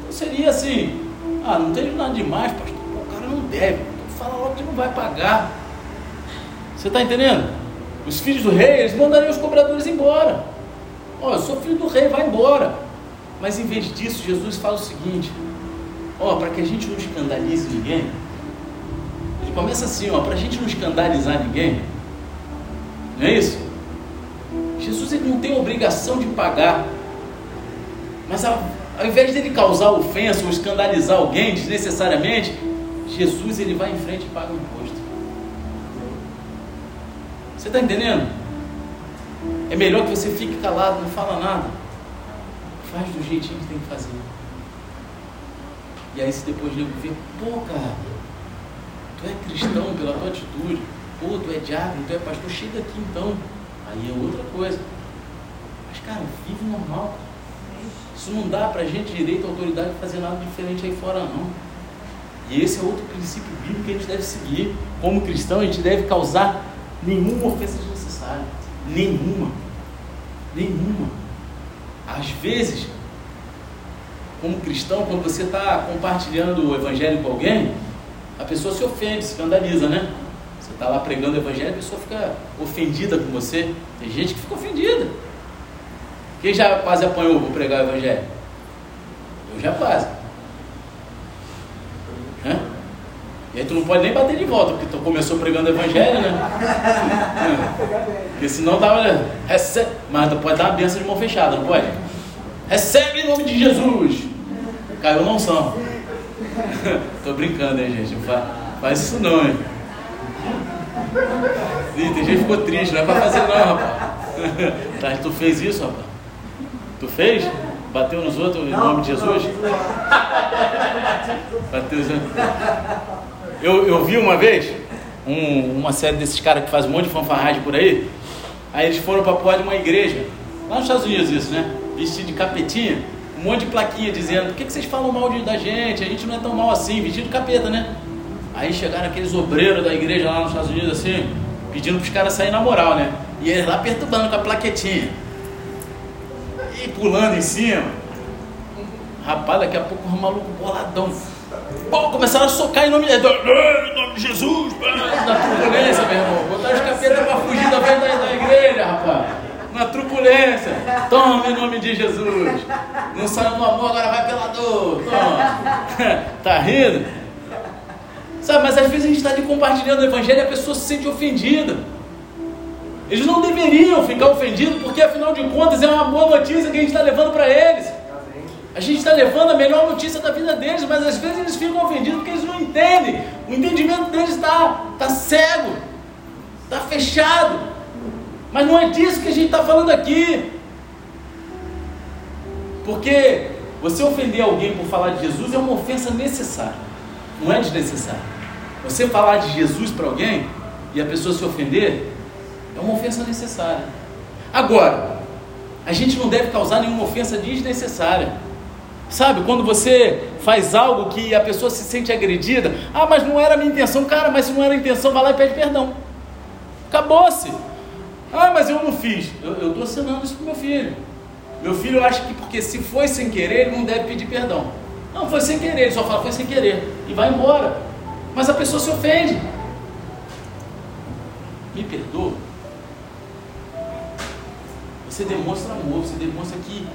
Então seria assim: ah, não tem nada demais, pastor. O cara não deve. Então fala logo que não vai pagar. Você está entendendo? Os filhos do rei, eles mandariam os cobradores embora. Ó, oh, eu sou filho do rei, vai embora. Mas em vez disso, Jesus fala o seguinte: ó, para que a gente não escandalize ninguém, ele começa assim, ó, para a gente não escandalizar ninguém, não é isso? Jesus ele não tem obrigação de pagar, mas ao, ao invés dele causar ofensa ou escandalizar alguém desnecessariamente, Jesus ele vai em frente e paga o imposto. Você está entendendo? É melhor que você fique calado, não fala nada. Faz do jeitinho que tem que fazer. E aí se depois nego vê, pô cara, tu é cristão pela tua atitude, pô, tu é diabo, tu é pastor, chega aqui então. Aí é outra coisa. Mas cara, vive normal. Isso não dá pra gente direito, autoridade, fazer nada diferente aí fora não. E esse é outro princípio bíblico que a gente deve seguir. Como cristão, a gente deve causar nenhuma ofensa desnecessária. Nenhuma. Nenhuma. Às vezes, como cristão, quando você está compartilhando o evangelho com alguém, a pessoa se ofende, se escandaliza, né? Está lá pregando o evangelho, a pessoa fica ofendida com você. Tem gente que fica ofendida. Quem já quase apanhou por pregar o evangelho? Eu já quase. Hã? E aí tu não pode nem bater de volta, porque tu começou pregando o evangelho, né? Porque senão dava. Recebe, mas tu pode dar uma benção de mão fechada, não pode? Recebe em nome de Jesus. Caiu não são. Tô brincando, hein, gente? Não faz, faz isso não, hein? Ih, tem gente que ficou triste, não é pra fazer não, rapaz. Tá, tu fez isso, rapaz? Tu fez? Bateu nos outros em nome de Jesus? Bateu nos outros. Eu, eu vi uma vez um, uma série desses caras que faz um monte de fanfarragem por aí. Aí eles foram para porra de uma igreja, lá nos Estados Unidos isso, né? Vestido de capetinha, um monte de plaquinha dizendo, por que, que vocês falam mal de, da gente? A gente não é tão mal assim, vestido de capeta, né? Aí chegaram aqueles obreiros da igreja lá nos Estados Unidos assim, pedindo para os caras saírem na moral, né? E eles lá perturbando com a plaquetinha. E pulando em cima. Rapaz, daqui a pouco um maluco boladão. Pô, começaram a socar em nome de, em nome de Jesus. Na truculência, meu irmão. Botaram os capetas para fugir da frente da, da igreja, rapaz. Na truculência. Toma em nome de Jesus. Não saiu no amor, agora vai pela dor. Toma. tá rindo? Sabe, mas às vezes a gente está ali compartilhando o evangelho e a pessoa se sente ofendida. Eles não deveriam ficar ofendidos, porque afinal de contas é uma boa notícia que a gente está levando para eles. A gente está levando a melhor notícia da vida deles, mas às vezes eles ficam ofendidos porque eles não entendem. O entendimento deles está tá cego, está fechado. Mas não é disso que a gente está falando aqui. Porque você ofender alguém por falar de Jesus é uma ofensa necessária, não é desnecessária. Você falar de Jesus para alguém e a pessoa se ofender é uma ofensa necessária. Agora, a gente não deve causar nenhuma ofensa desnecessária. Sabe, quando você faz algo que a pessoa se sente agredida, ah, mas não era a minha intenção, cara, mas se não era a intenção, vai lá e pede perdão. Acabou-se. Ah, mas eu não fiz. Eu estou assinando isso para meu filho. Meu filho acha que porque se foi sem querer, ele não deve pedir perdão. Não, foi sem querer, ele só fala foi sem querer. E vai embora. Mas a pessoa se ofende. Me perdoa. Você demonstra amor, você demonstra que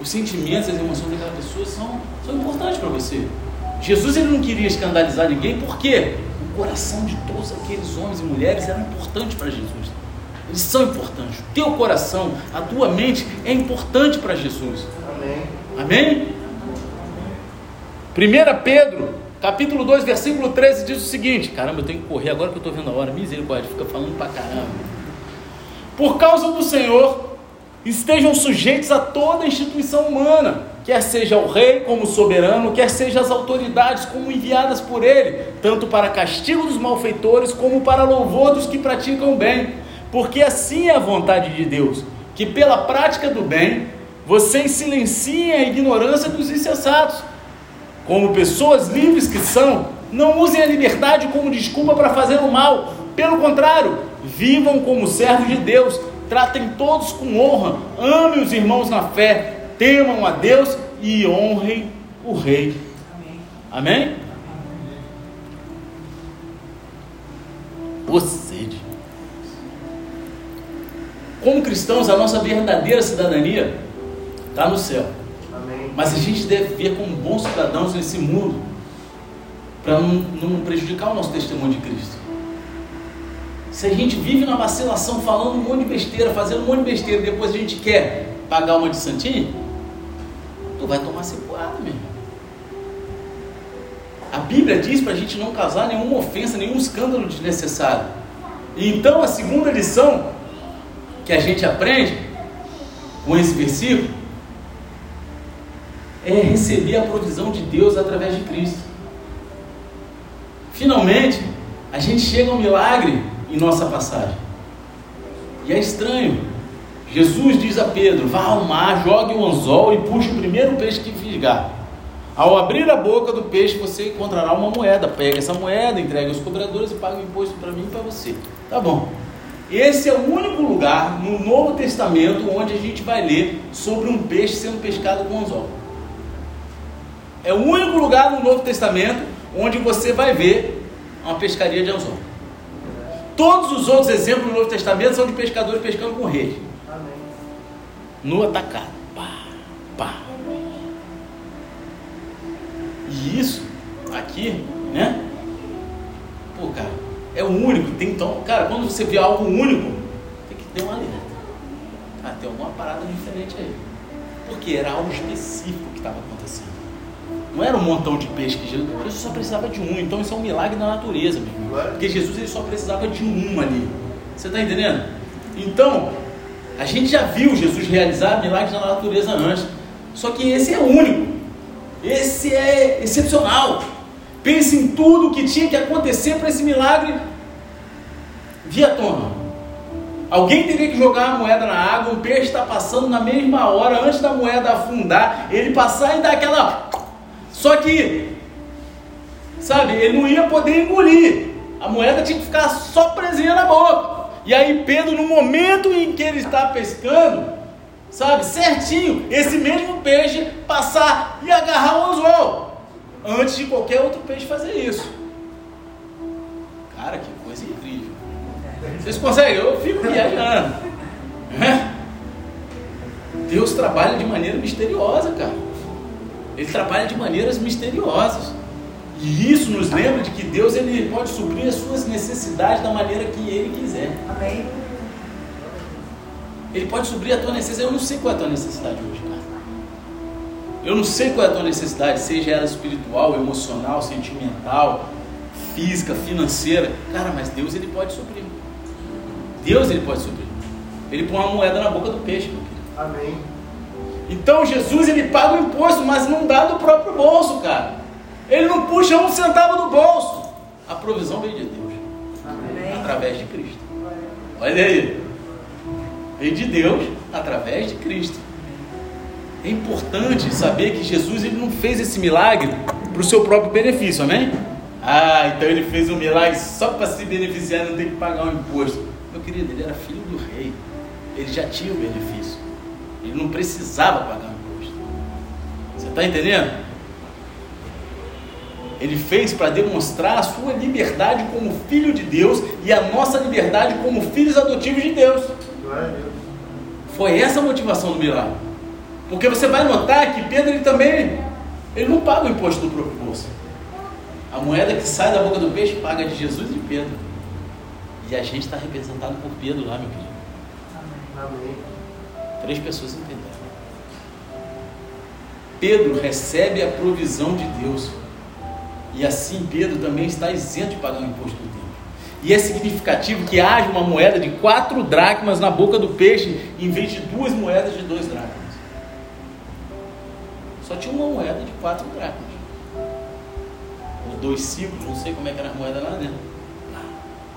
os sentimentos, as emoções daquela pessoa são, são importantes para você. Jesus ele não queria escandalizar ninguém, por quê? O coração de todos aqueles homens e mulheres era importante para Jesus. Eles são importantes. O teu coração, a tua mente é importante para Jesus. Amém. Amém? 1 Pedro, capítulo 2, versículo 13, diz o seguinte: Caramba, eu tenho que correr agora que eu estou vendo a hora. Misericórdia, fica falando pra caramba. Por causa do Senhor, estejam sujeitos a toda instituição humana, quer seja o rei como soberano, quer seja as autoridades como enviadas por ele, tanto para castigo dos malfeitores como para louvor dos que praticam bem, porque assim é a vontade de Deus, que pela prática do bem vocês silenciem a ignorância dos insensatos. Como pessoas livres que são, não usem a liberdade como desculpa para fazer o mal. Pelo contrário, vivam como servos de Deus, tratem todos com honra, amem os irmãos na fé, temam a Deus e honrem o Rei. Amém? Sede. Como cristãos, a nossa verdadeira cidadania está no céu. Mas a gente deve ver como bons cidadãos nesse mundo para não, não prejudicar o nosso testemunho de Cristo. Se a gente vive na vacilação, falando um monte de besteira, fazendo um monte de besteira, depois a gente quer pagar uma de santinho, tu vai tomar cipuada, meu irmão. A Bíblia diz para a gente não causar nenhuma ofensa, nenhum escândalo desnecessário. E então a segunda lição que a gente aprende com esse versículo é receber a provisão de Deus através de Cristo. Finalmente, a gente chega ao milagre em nossa passagem. E é estranho. Jesus diz a Pedro: vá ao mar, jogue o anzol e puxe o primeiro peixe que fisgar. Ao abrir a boca do peixe, você encontrará uma moeda. Pega essa moeda, entrega aos cobradores e paga o imposto para mim e para você. Tá bom. Esse é o único lugar no Novo Testamento onde a gente vai ler sobre um peixe sendo pescado com anzol. É o único lugar no Novo Testamento onde você vai ver uma pescaria de anzol. Todos os outros exemplos do Novo Testamento são de pescadores pescando com rede. No atacado. Pá, pá. E isso aqui, né? Pô, cara, é o único. Tem então, cara, quando você vê algo único, tem que ter um alerta. Ah, tem alguma parada diferente aí. Porque era algo específico que estava acontecendo. Não era um montão de peixe que Jesus, Jesus só precisava de um. Então isso é um milagre da natureza, meu irmão. Porque Jesus ele só precisava de um ali. Você está entendendo? Então, a gente já viu Jesus realizar milagres da natureza antes. Só que esse é único. Esse é excepcional. Pense em tudo que tinha que acontecer para esse milagre vir à tona. Alguém teria que jogar a moeda na água, o peixe está passando na mesma hora, antes da moeda afundar, ele passar e dar aquela. Só que, sabe, ele não ia poder engolir. A moeda tinha que ficar só presinha na boca. E aí Pedro, no momento em que ele está pescando, sabe, certinho, esse mesmo peixe passar e agarrar o anzol antes de qualquer outro peixe fazer isso. Cara, que coisa incrível. Vocês conseguem? Eu fico viajando. É? Deus trabalha de maneira misteriosa, cara. Ele trabalha de maneiras misteriosas. E isso nos lembra de que Deus ele pode suprir as suas necessidades da maneira que Ele quiser. Amém. Ele pode suprir a tua necessidade. Eu não sei qual é a tua necessidade hoje, cara. Eu não sei qual é a tua necessidade, seja ela espiritual, emocional, sentimental, física, financeira. Cara, mas Deus ele pode suprir. Deus ele pode suprir. Ele põe uma moeda na boca do peixe, meu querido. Amém. Então Jesus ele paga o imposto, mas não dá do próprio bolso, cara. Ele não puxa um centavo do bolso. A provisão vem de Deus, Amém. através de Cristo. Olha aí. Vem de Deus através de Cristo. É importante saber que Jesus ele não fez esse milagre para o seu próprio benefício, amém? Ah, então ele fez um milagre só para se beneficiar e não ter que pagar um imposto. Meu querido, ele era filho do rei. Ele já tinha o benefício. Ele não precisava pagar imposto. Você está entendendo? Ele fez para demonstrar a sua liberdade como filho de Deus e a nossa liberdade como filhos adotivos de Deus. Foi essa a motivação do milagre. Porque você vai notar que Pedro ele também ele não paga o imposto do próprio bolso. A moeda que sai da boca do peixe paga de Jesus e de Pedro. E a gente está representado por Pedro lá, meu querido. Amém. Três pessoas entenderam. Pedro recebe a provisão de Deus. E assim Pedro também está isento de pagar o imposto do templo. E é significativo que haja uma moeda de quatro dracmas na boca do peixe, em vez de duas moedas de dois dracmas. Só tinha uma moeda de quatro dracmas. Os dois ciclos, não sei como é que era a moeda lá dentro.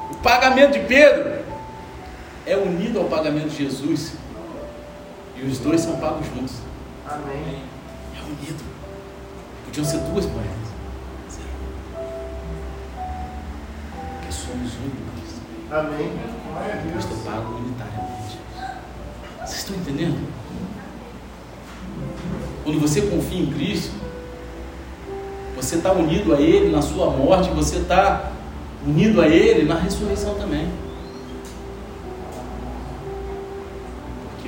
O pagamento de Pedro é unido ao pagamento de Jesus. E os dois são pagos juntos. Amém. É unido. Podiam ser duas moedas. Porque somos um em Cristo. Amém. É pago unitariamente. Vocês estão entendendo? Quando você confia em Cristo, você está unido a Ele na sua morte, você está unido a Ele na ressurreição também.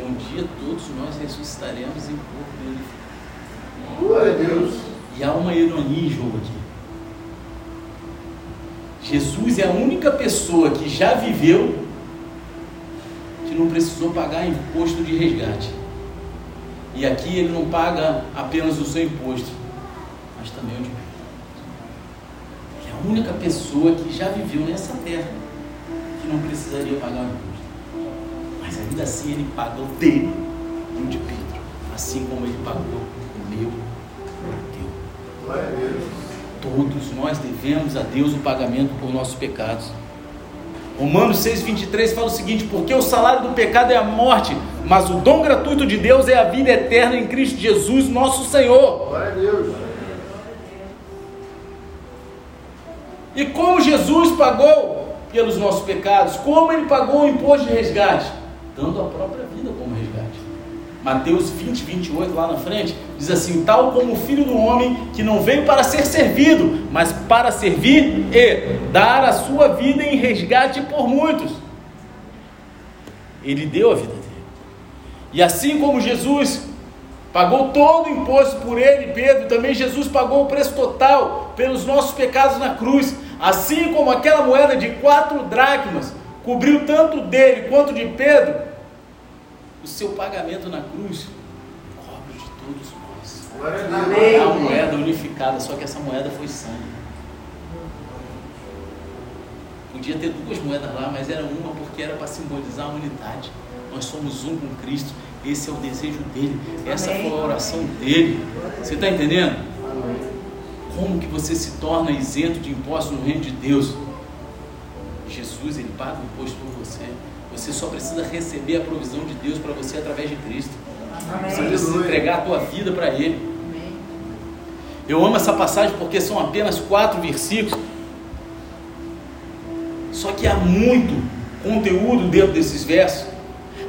Um dia todos nós ressuscitaremos em corpo glorificado. Glória a Deus. E há uma ironia em jogo aqui. Jesus é a única pessoa que já viveu que não precisou pagar imposto de resgate. E aqui ele não paga apenas o seu imposto, mas também o de. Ele é a única pessoa que já viveu nessa terra que não precisaria pagar o imposto. Mas ainda assim ele paga o dele e o de Pedro, assim como ele pagou o meu e o teu. Glória a Deus. Todos nós devemos a Deus o pagamento por nossos pecados. Romanos 6,23 fala o seguinte: Porque o salário do pecado é a morte, mas o dom gratuito de Deus é a vida eterna em Cristo Jesus, nosso Senhor. Glória a Deus. E como Jesus pagou pelos nossos pecados? Como ele pagou o imposto de resgate? Dando a própria vida como resgate. Mateus 20, 28, lá na frente, diz assim: Tal como o filho do homem que não veio para ser servido, mas para servir e dar a sua vida em resgate por muitos. Ele deu a vida dele. E assim como Jesus pagou todo o imposto por ele, Pedro, também Jesus pagou o preço total pelos nossos pecados na cruz. Assim como aquela moeda de quatro dracmas cobriu tanto dele quanto de Pedro, o seu pagamento na cruz cobre de todos nós. A É uma moeda unificada, só que essa moeda foi sangue. Podia ter duas moedas lá, mas era uma porque era para simbolizar a unidade. Nós somos um com Cristo. Esse é o desejo dele. Essa foi a oração dele. Você está entendendo? Como que você se torna isento de impostos no reino de Deus? Jesus, ele paga o imposto por você. Você só precisa receber a provisão de Deus para você através de Cristo. Você precisa entregar a tua vida para Ele. Eu amo essa passagem porque são apenas quatro versículos. Só que há muito conteúdo dentro desses versos.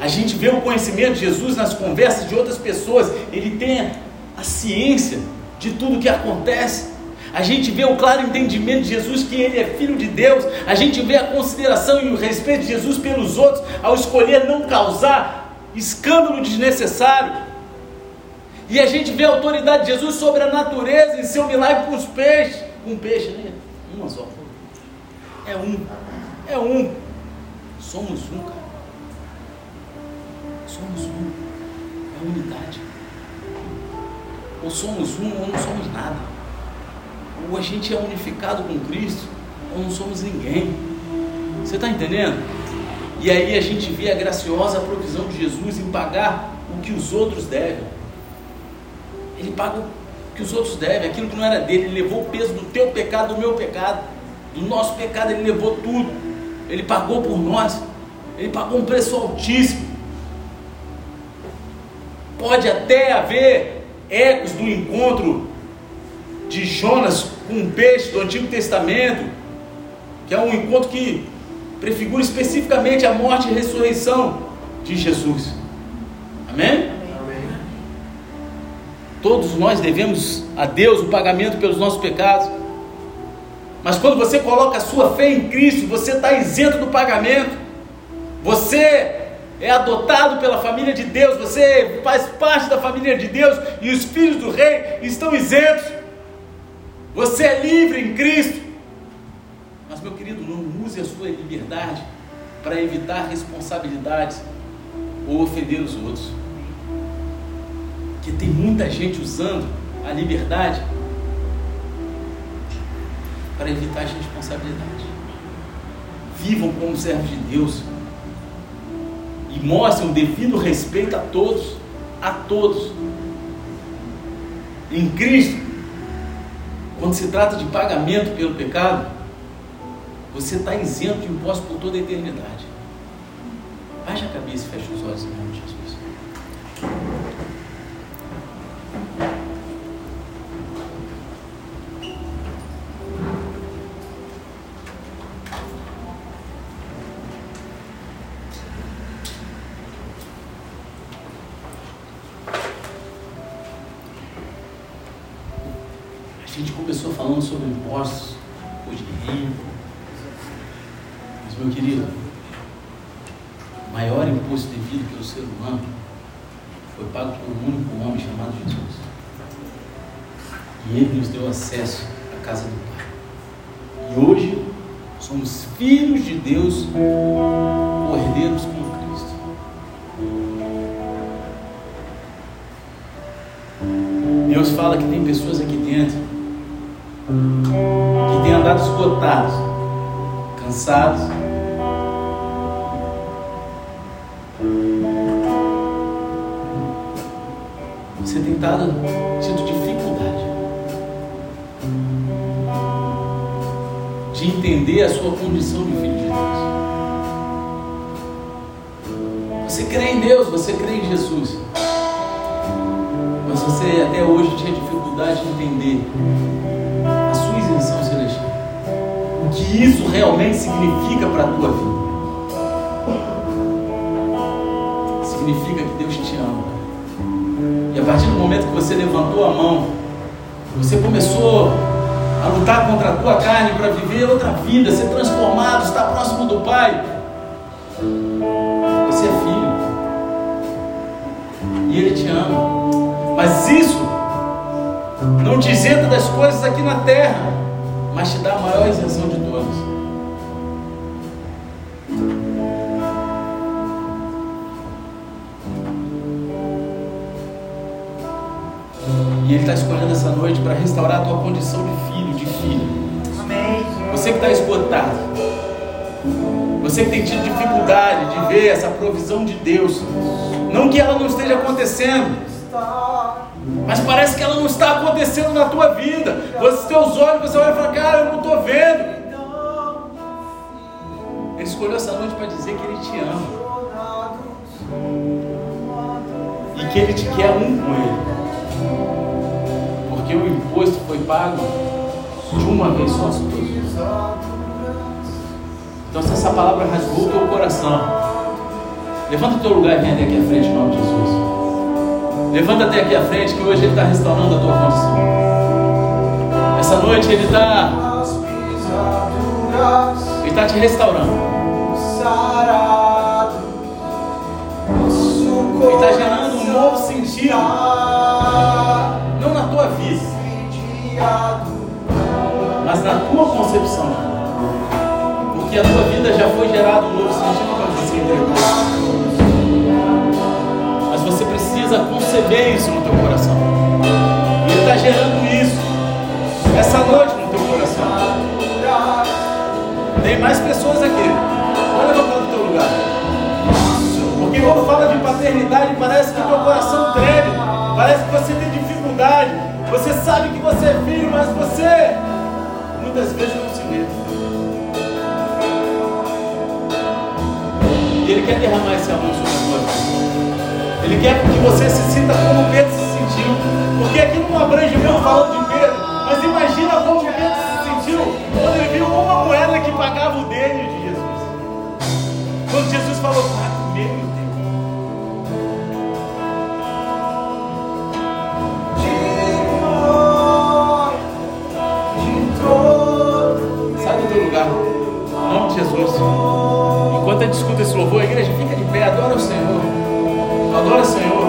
A gente vê o conhecimento de Jesus nas conversas de outras pessoas. Ele tem a ciência de tudo que acontece. A gente vê o claro entendimento de Jesus que ele é filho de Deus. A gente vê a consideração e o respeito de Jesus pelos outros ao escolher não causar escândalo desnecessário. E a gente vê a autoridade de Jesus sobre a natureza em seu milagre com os peixes. Um peixe, né? Uma só. É um. É um. Somos um, cara. Somos um. É unidade. Ou somos um ou não somos nada. Ou a gente é unificado com Cristo ou não somos ninguém. Você está entendendo? E aí a gente vê a graciosa provisão de Jesus em pagar o que os outros devem. Ele paga o que os outros devem, aquilo que não era dele. Ele levou o peso do teu pecado, do meu pecado, do nosso pecado. Ele levou tudo. Ele pagou por nós. Ele pagou um preço altíssimo. Pode até haver ecos do encontro de Jonas com um peixe do Antigo Testamento, que é um encontro que prefigura especificamente a morte e ressurreição de Jesus. Amém? Amém. Todos nós devemos a Deus o pagamento pelos nossos pecados. Mas quando você coloca a sua fé em Cristo, você está isento do pagamento. Você é adotado pela família de Deus, você faz parte da família de Deus e os filhos do rei estão isentos. Você é livre em Cristo. Mas, meu querido, não use a sua liberdade para evitar responsabilidades ou ofender os outros. Porque tem muita gente usando a liberdade para evitar as responsabilidades. Vivam como servos de Deus e mostrem o devido respeito a todos, a todos. Em Cristo, quando se trata de pagamento pelo pecado, você está isento de impostos por toda a eternidade. Baixe a cabeça e feche os olhos de entender a sua condição de filho de Deus. Você crê em Deus, você crê em Jesus. Mas você até hoje tinha dificuldade de entender a sua isenção celestial. O que isso realmente significa para a tua vida. Significa que Deus te ama. E a partir do momento que você levantou a mão, você começou a lutar contra a tua carne para viver outra vida, ser transformado, estar próximo do Pai. Você é filho. E Ele te ama. Mas isso não te isenta das coisas aqui na terra, mas te dá a maior isenção de todas. E Ele está escolhendo essa noite para restaurar a tua condição de filho, de filha. Amém. Você que está esgotado, você que tem tido dificuldade de ver essa provisão de Deus, não que ela não esteja acontecendo, mas parece que ela não está acontecendo na tua vida. Os teus olhos, você vai falar, cara, eu não estou vendo. Ele escolheu essa noite para dizer que Ele te ama e que Ele te quer um com Ele. Porque o imposto foi pago de uma vez só sobre todos. Então, se essa palavra rasgou o teu coração, levanta o teu lugar e vem até aqui à frente em nome de Jesus. Levanta até aqui à frente que hoje Ele está restaurando a tua condição. Essa noite Ele está. Ele está te restaurando. Ele está gerando um novo sentido. Não na tua vida, mas na tua concepção. Porque a tua vida já foi gerado um novo sentido quando você entregou. Mas você precisa conceber isso no teu coração. E Ele está gerando isso essa noite no teu coração. Tem mais pessoas aqui. Olha levantar do teu lugar. Porque quando fala de paternidade, parece que o teu coração treme. Parece que você tem dificuldade. Você sabe que você é filho, mas você muitas vezes não se vê. E Ele quer derramar esse amor sobre vida. Ele quer que você se sinta como Pedro se sentiu. Porque aqui não abrange mesmo falando de Pedro. Mas imagina como Pedro se sentiu quando ele viu uma moeda que pagava o dele Enquanto a gente escuta esse louvor, a igreja fica de pé, adora o Senhor. Adora o Senhor.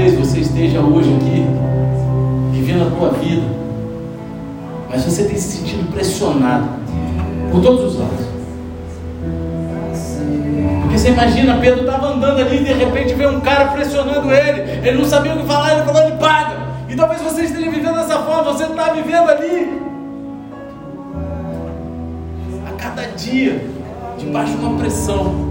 talvez você esteja hoje aqui vivendo a tua vida, mas você tem se sentido pressionado por todos os lados. Porque você imagina, Pedro estava andando ali e de repente vê um cara pressionando ele, ele não sabia o que falar, ele falou, ele paga. E talvez você esteja vivendo dessa forma, você está vivendo ali. A cada dia, debaixo de uma pressão.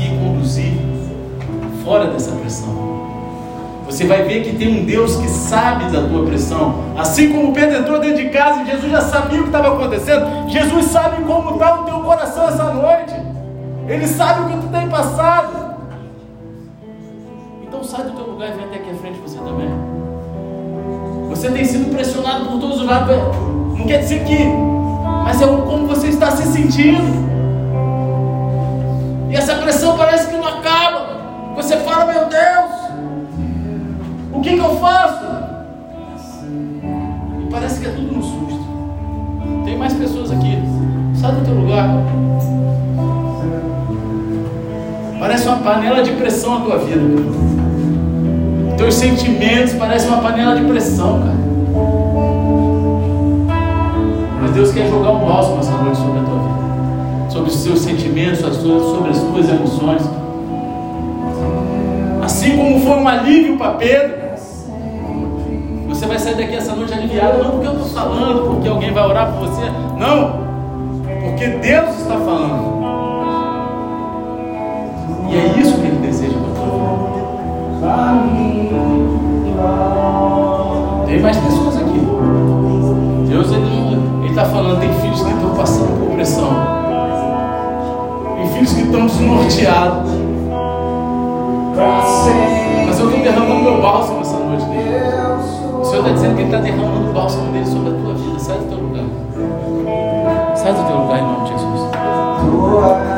Pedro entrou dentro de casa e Jesus já sabia o que estava acontecendo, Jesus sabe como está o teu coração essa noite. Ele sabe o que tu tem passado. Então sai do teu lugar e vem até aqui à frente você também. Você tem sido pressionado por todos os lados. Não quer dizer que, mas é como você está se sentindo. E essa pressão parece que. Você fala, meu Deus, o que, que eu faço? parece que é tudo no susto. Tem mais pessoas aqui. Sai do teu lugar. Parece uma panela de pressão a tua vida. Teus sentimentos parecem uma panela de pressão, cara. Mas Deus quer jogar um bálsamo essa noite sobre a tua vida. Sobre os seus sentimentos, sobre as tuas emoções. Assim como foi um alívio para Pedro, você vai sair daqui essa noite aliviado, não porque eu estou falando, porque alguém vai orar por você, não, porque Deus está falando. E é isso que Ele deseja para vida. Tem mais pessoas aqui. Deus Ele está falando, tem filhos que estão passando por pressão. Tem filhos que estão desnorteados. Derramando meu bálsamo essa noite dele. Senhor está dizendo que Ele está derramando o bálsamo dele sobre a tua vida. Sai do teu lugar. Sai do teu lugar em nome de Jesus.